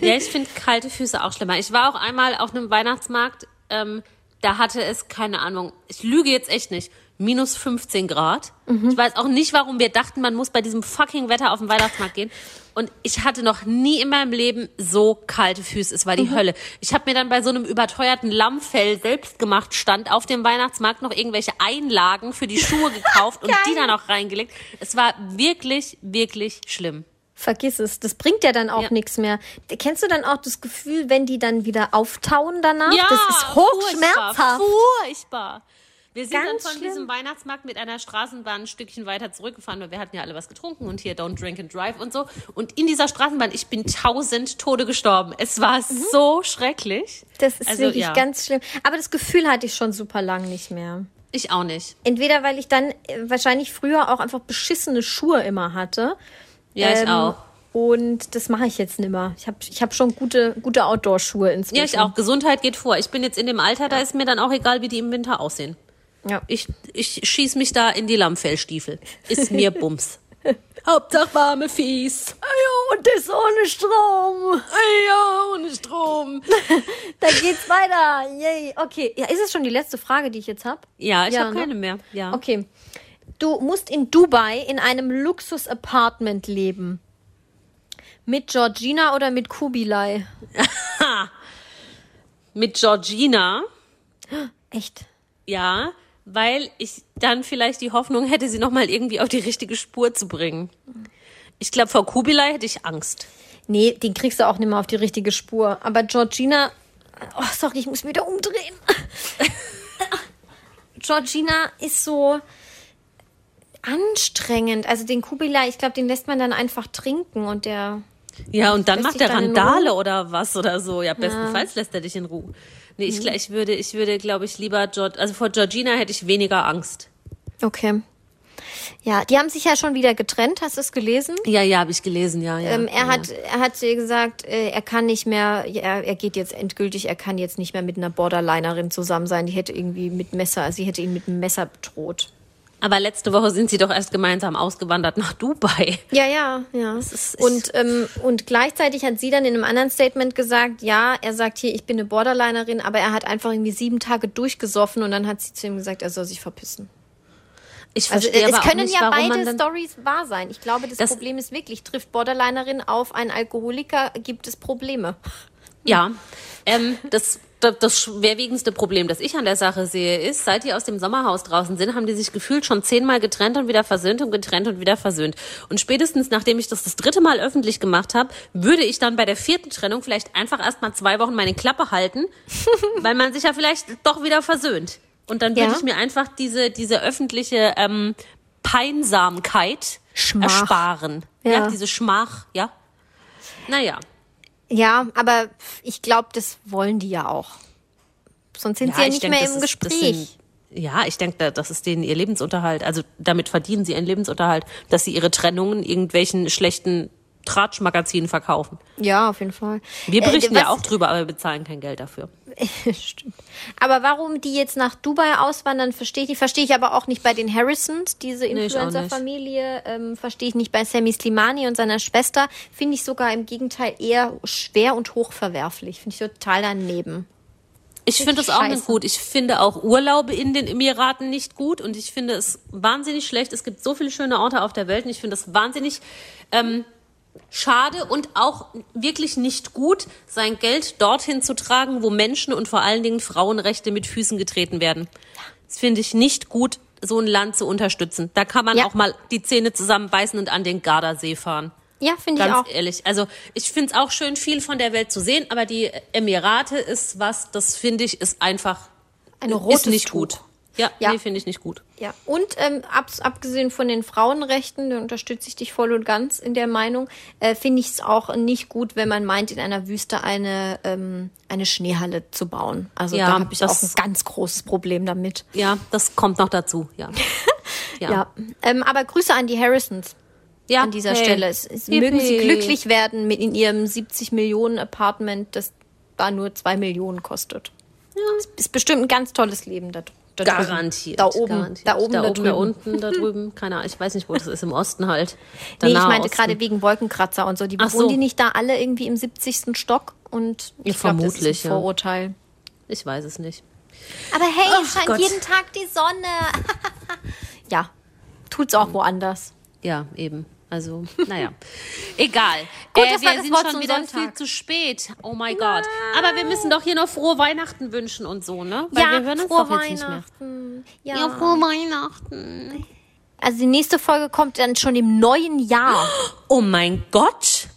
Ja, ich finde kalte Füße auch schlimmer. Ich war auch einmal auf einem Weihnachtsmarkt, ähm, da hatte es, keine Ahnung, ich lüge jetzt echt nicht, minus 15 Grad. Ich weiß auch nicht, warum wir dachten, man muss bei diesem fucking Wetter auf den Weihnachtsmarkt gehen. Und ich hatte noch nie in meinem Leben so kalte Füße. Es war die Hölle. Ich habe mir dann bei so einem überteuerten Lammfell selbst gemacht stand auf dem Weihnachtsmarkt noch irgendwelche Einlagen für die Schuhe gekauft und die dann auch reingelegt. Es war wirklich, wirklich schlimm. Vergiss es. Das bringt ja dann auch Ja. nichts mehr. Kennst du dann auch das Gefühl, wenn die dann wieder auftauen danach? das ist hochschmerzhaft. Furchtbar. furchtbar. Wir sind Ganz dann von schlimm. diesem Weihnachtsmarkt mit einer Straßenbahn ein Stückchen weiter zurückgefahren, weil wir hatten ja alle was getrunken und hier Don't Drink and Drive und so. Und in dieser Straßenbahn, ich bin tausend Tode gestorben. Es war so schrecklich. Das ist Also, wirklich ja. ganz schlimm. Aber das Gefühl hatte ich schon super lang nicht mehr. Ich auch nicht. Entweder weil ich dann äh, wahrscheinlich früher auch einfach beschissene Schuhe immer hatte. Ja, ich Ähm, auch. Und das mache ich jetzt nicht mehr. Ich habe ich hab schon gute, gute Outdoor-Schuhe inzwischen. Ja, ich auch. Gesundheit geht vor. Ich bin jetzt in dem Alter, da ist mir dann auch egal, wie die im Winter aussehen. Ja. Ich, ich schieß mich da in die Lammfellstiefel. Ist mir Bums. Hauptsache warme Fies. Ja, und das ohne Strom. Ja, ohne Strom. Da geht's weiter. Yay. Okay. Ja, ist es schon die letzte Frage, die ich jetzt habe? Ja, ich Ja, habe ne? keine mehr. Ja. Okay. Du musst in Dubai in einem Luxus-Apartment leben. Mit Georgina oder mit Kubilai? Mit Georgina, Echt? ja, weil ich dann vielleicht die Hoffnung hätte, sie nochmal irgendwie auf die richtige Spur zu bringen. Ich glaube, vor Kubilai hätte ich Angst. Nee, den kriegst du auch nicht mehr auf die richtige Spur. Aber Georgina. Oh, sorry, ich muss mich wieder umdrehen. Georgina ist so anstrengend. Also den Kubilai, ich glaube, den lässt man dann einfach trinken und der. Ja, und dann macht dich er dann Randale oder was oder so. Ja, bestenfalls lässt er dich in Ruhe. Nee, ich, gl- ich würde, ich würde, glaube ich, lieber, Georg, also vor Georgina hätte ich weniger Angst. Okay. Ja, die haben sich ja schon wieder getrennt, hast du es gelesen? Ja, ja, habe ich gelesen, ja, ja. Ähm, er ja. hat, er hat gesagt, äh, er kann nicht mehr, er, er geht jetzt endgültig, er kann jetzt nicht mehr mit einer Borderlinerin zusammen sein. Die hätte irgendwie mit Messer, sie hätte ihn mit einem Messer bedroht. Aber letzte Woche sind sie doch erst gemeinsam ausgewandert nach Dubai. Ja, ja, ja. ist- und, ähm, und gleichzeitig hat sie dann in einem anderen Statement gesagt, ja, er sagt hier, ich bin eine Borderlinerin, aber er hat einfach irgendwie sieben Tage durchgesoffen und dann hat sie zu ihm gesagt, er soll sich verpissen. Ich Also verstehe es aber können nicht, ja beide Stories wahr sein. Ich glaube, das, Das- Problem ist wirklich, trifft Borderlinerin auf einen Alkoholiker, gibt es Probleme. Ja, ähm, das, das, schwerwiegendste Problem, das ich an der Sache sehe, ist, seit die aus dem Sommerhaus draußen sind, haben die sich gefühlt schon zehnmal getrennt und wieder versöhnt und getrennt und wieder versöhnt. Und spätestens, nachdem ich das das dritte Mal öffentlich gemacht habe, würde ich dann bei der vierten Trennung vielleicht einfach erst mal zwei Wochen meine Klappe halten, weil man sich ja vielleicht doch wieder versöhnt. Und dann würde Ja. ich mir einfach diese, diese öffentliche ähm, Peinsamkeit Schmach. ersparen. Ja. Ja. diese Schmach, ja. Naja. Ja, aber ich glaube, das wollen die ja auch. Sonst sind sie ja ich nicht denk, mehr im ist- Gespräch. sind- ja, ich denke, das ist denen ihr Lebensunterhalt. Also damit verdienen sie ihren Lebensunterhalt, dass sie ihre Trennungen irgendwelchen schlechten Tratschmagazinen verkaufen. ja, auf jeden Fall. Wir Äh, berichten was- ja auch drüber, aber wir bezahlen kein Geld dafür. Stimmt. Aber warum die jetzt nach Dubai auswandern, verstehe ich nicht. Verstehe ich aber auch nicht bei den Harrisons, diese. Influencer-Familie. Ähm, verstehe ich nicht bei Sammy Slimani und seiner Schwester. Finde ich sogar im Gegenteil eher schwer und hochverwerflich. Finde ich total daneben. Ich finde das auch nicht gut. Ich finde auch Urlaube in den Emiraten nicht gut und ich finde es wahnsinnig schlecht. Es gibt so viele schöne Orte auf der Welt und ich finde es wahnsinnig ähm, schade und auch wirklich nicht gut, sein Geld dorthin zu tragen, wo Menschen und vor allen Dingen Frauenrechte mit Füßen getreten werden. Das finde ich nicht gut, so ein Land zu unterstützen. Da kann man Ja. auch mal die Zähne zusammenbeißen und an den Gardasee fahren. Ja, finde ich Ganz auch. ehrlich. Also ich finde es auch schön, viel von der Welt zu sehen, aber die Emirate ist was, das finde ich, ist einfach Ein rotes ist nicht Tuch. gut. Ja, Ja. nee, finde ich nicht gut. Ja, und ähm, ab, abgesehen von den Frauenrechten, da unterstütze ich dich voll und ganz in der Meinung, äh, finde ich es auch nicht gut, wenn man meint, in einer Wüste eine, ähm, eine Schneehalle zu bauen. Also Ja, da habe ich auch ein ganz großes Problem damit. Ja, das kommt noch dazu, ja. Ja. Ähm, aber Grüße an die Harrisons Ja, an dieser hey. Stelle. Es, es mögen sie glücklich werden mit in ihrem 70 Millionen Apartment, das da nur 2 Millionen kostet. Es ist bestimmt ein ganz tolles Leben da, da. Garantiert. Da oben, garantiert. da oben, da, da, oben, drüben. da unten, da drüben. Keine Ahnung, ich weiß nicht, wo das ist, im Osten halt. Der Nee, ich meinte Osten. gerade wegen Wolkenkratzer und so. Die Ach wohnen so. die nicht da alle irgendwie im 70. Stock? Und ich glaube, das ist vermutlich, ein ja. Vorurteil. Ich weiß es nicht. Aber hey, es scheint Gott. jeden Tag die Sonne. ja, tut's auch woanders. Ja, eben. Also, naja. Egal. Gut, äh, das war wir das sind Wort schon wieder Sonntag. viel zu spät. Oh mein Gott. Aber wir müssen doch hier noch frohe Weihnachten wünschen und so, ne? Weil wir hören uns frohe doch jetzt nicht mehr. Weihnachten. Ja. Ja, frohe Weihnachten. Also die nächste Folge kommt dann schon im neuen Jahr. Oh mein Gott.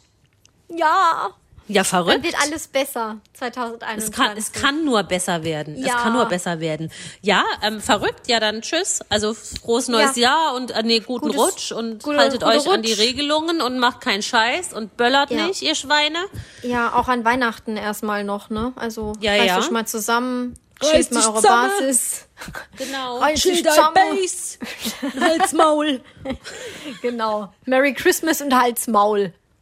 Ja. Ja, Dann verrückt. wird alles besser. 2021. Es kann, es kann nur besser werden. Ja. Es kann nur besser werden. Ja, ähm, verrückt. Ja, dann tschüss. Also frohes neues Ja. Jahr und äh, nee, guten Gutes- Rutsch und gute- haltet gute euch an die Rutsch. Regelungen und macht keinen Scheiß und böllert Ja. nicht, ihr Schweine. Ja, auch an Weihnachten erstmal noch, ne? Also Ja, reißt ja. euch mal zusammen, Reißt chillt mal eure zusammen. Basis. Genau. Reiß Chill dich dein zusammen. Bass. Halt's Maul. Genau. Merry Christmas und Hals Maul.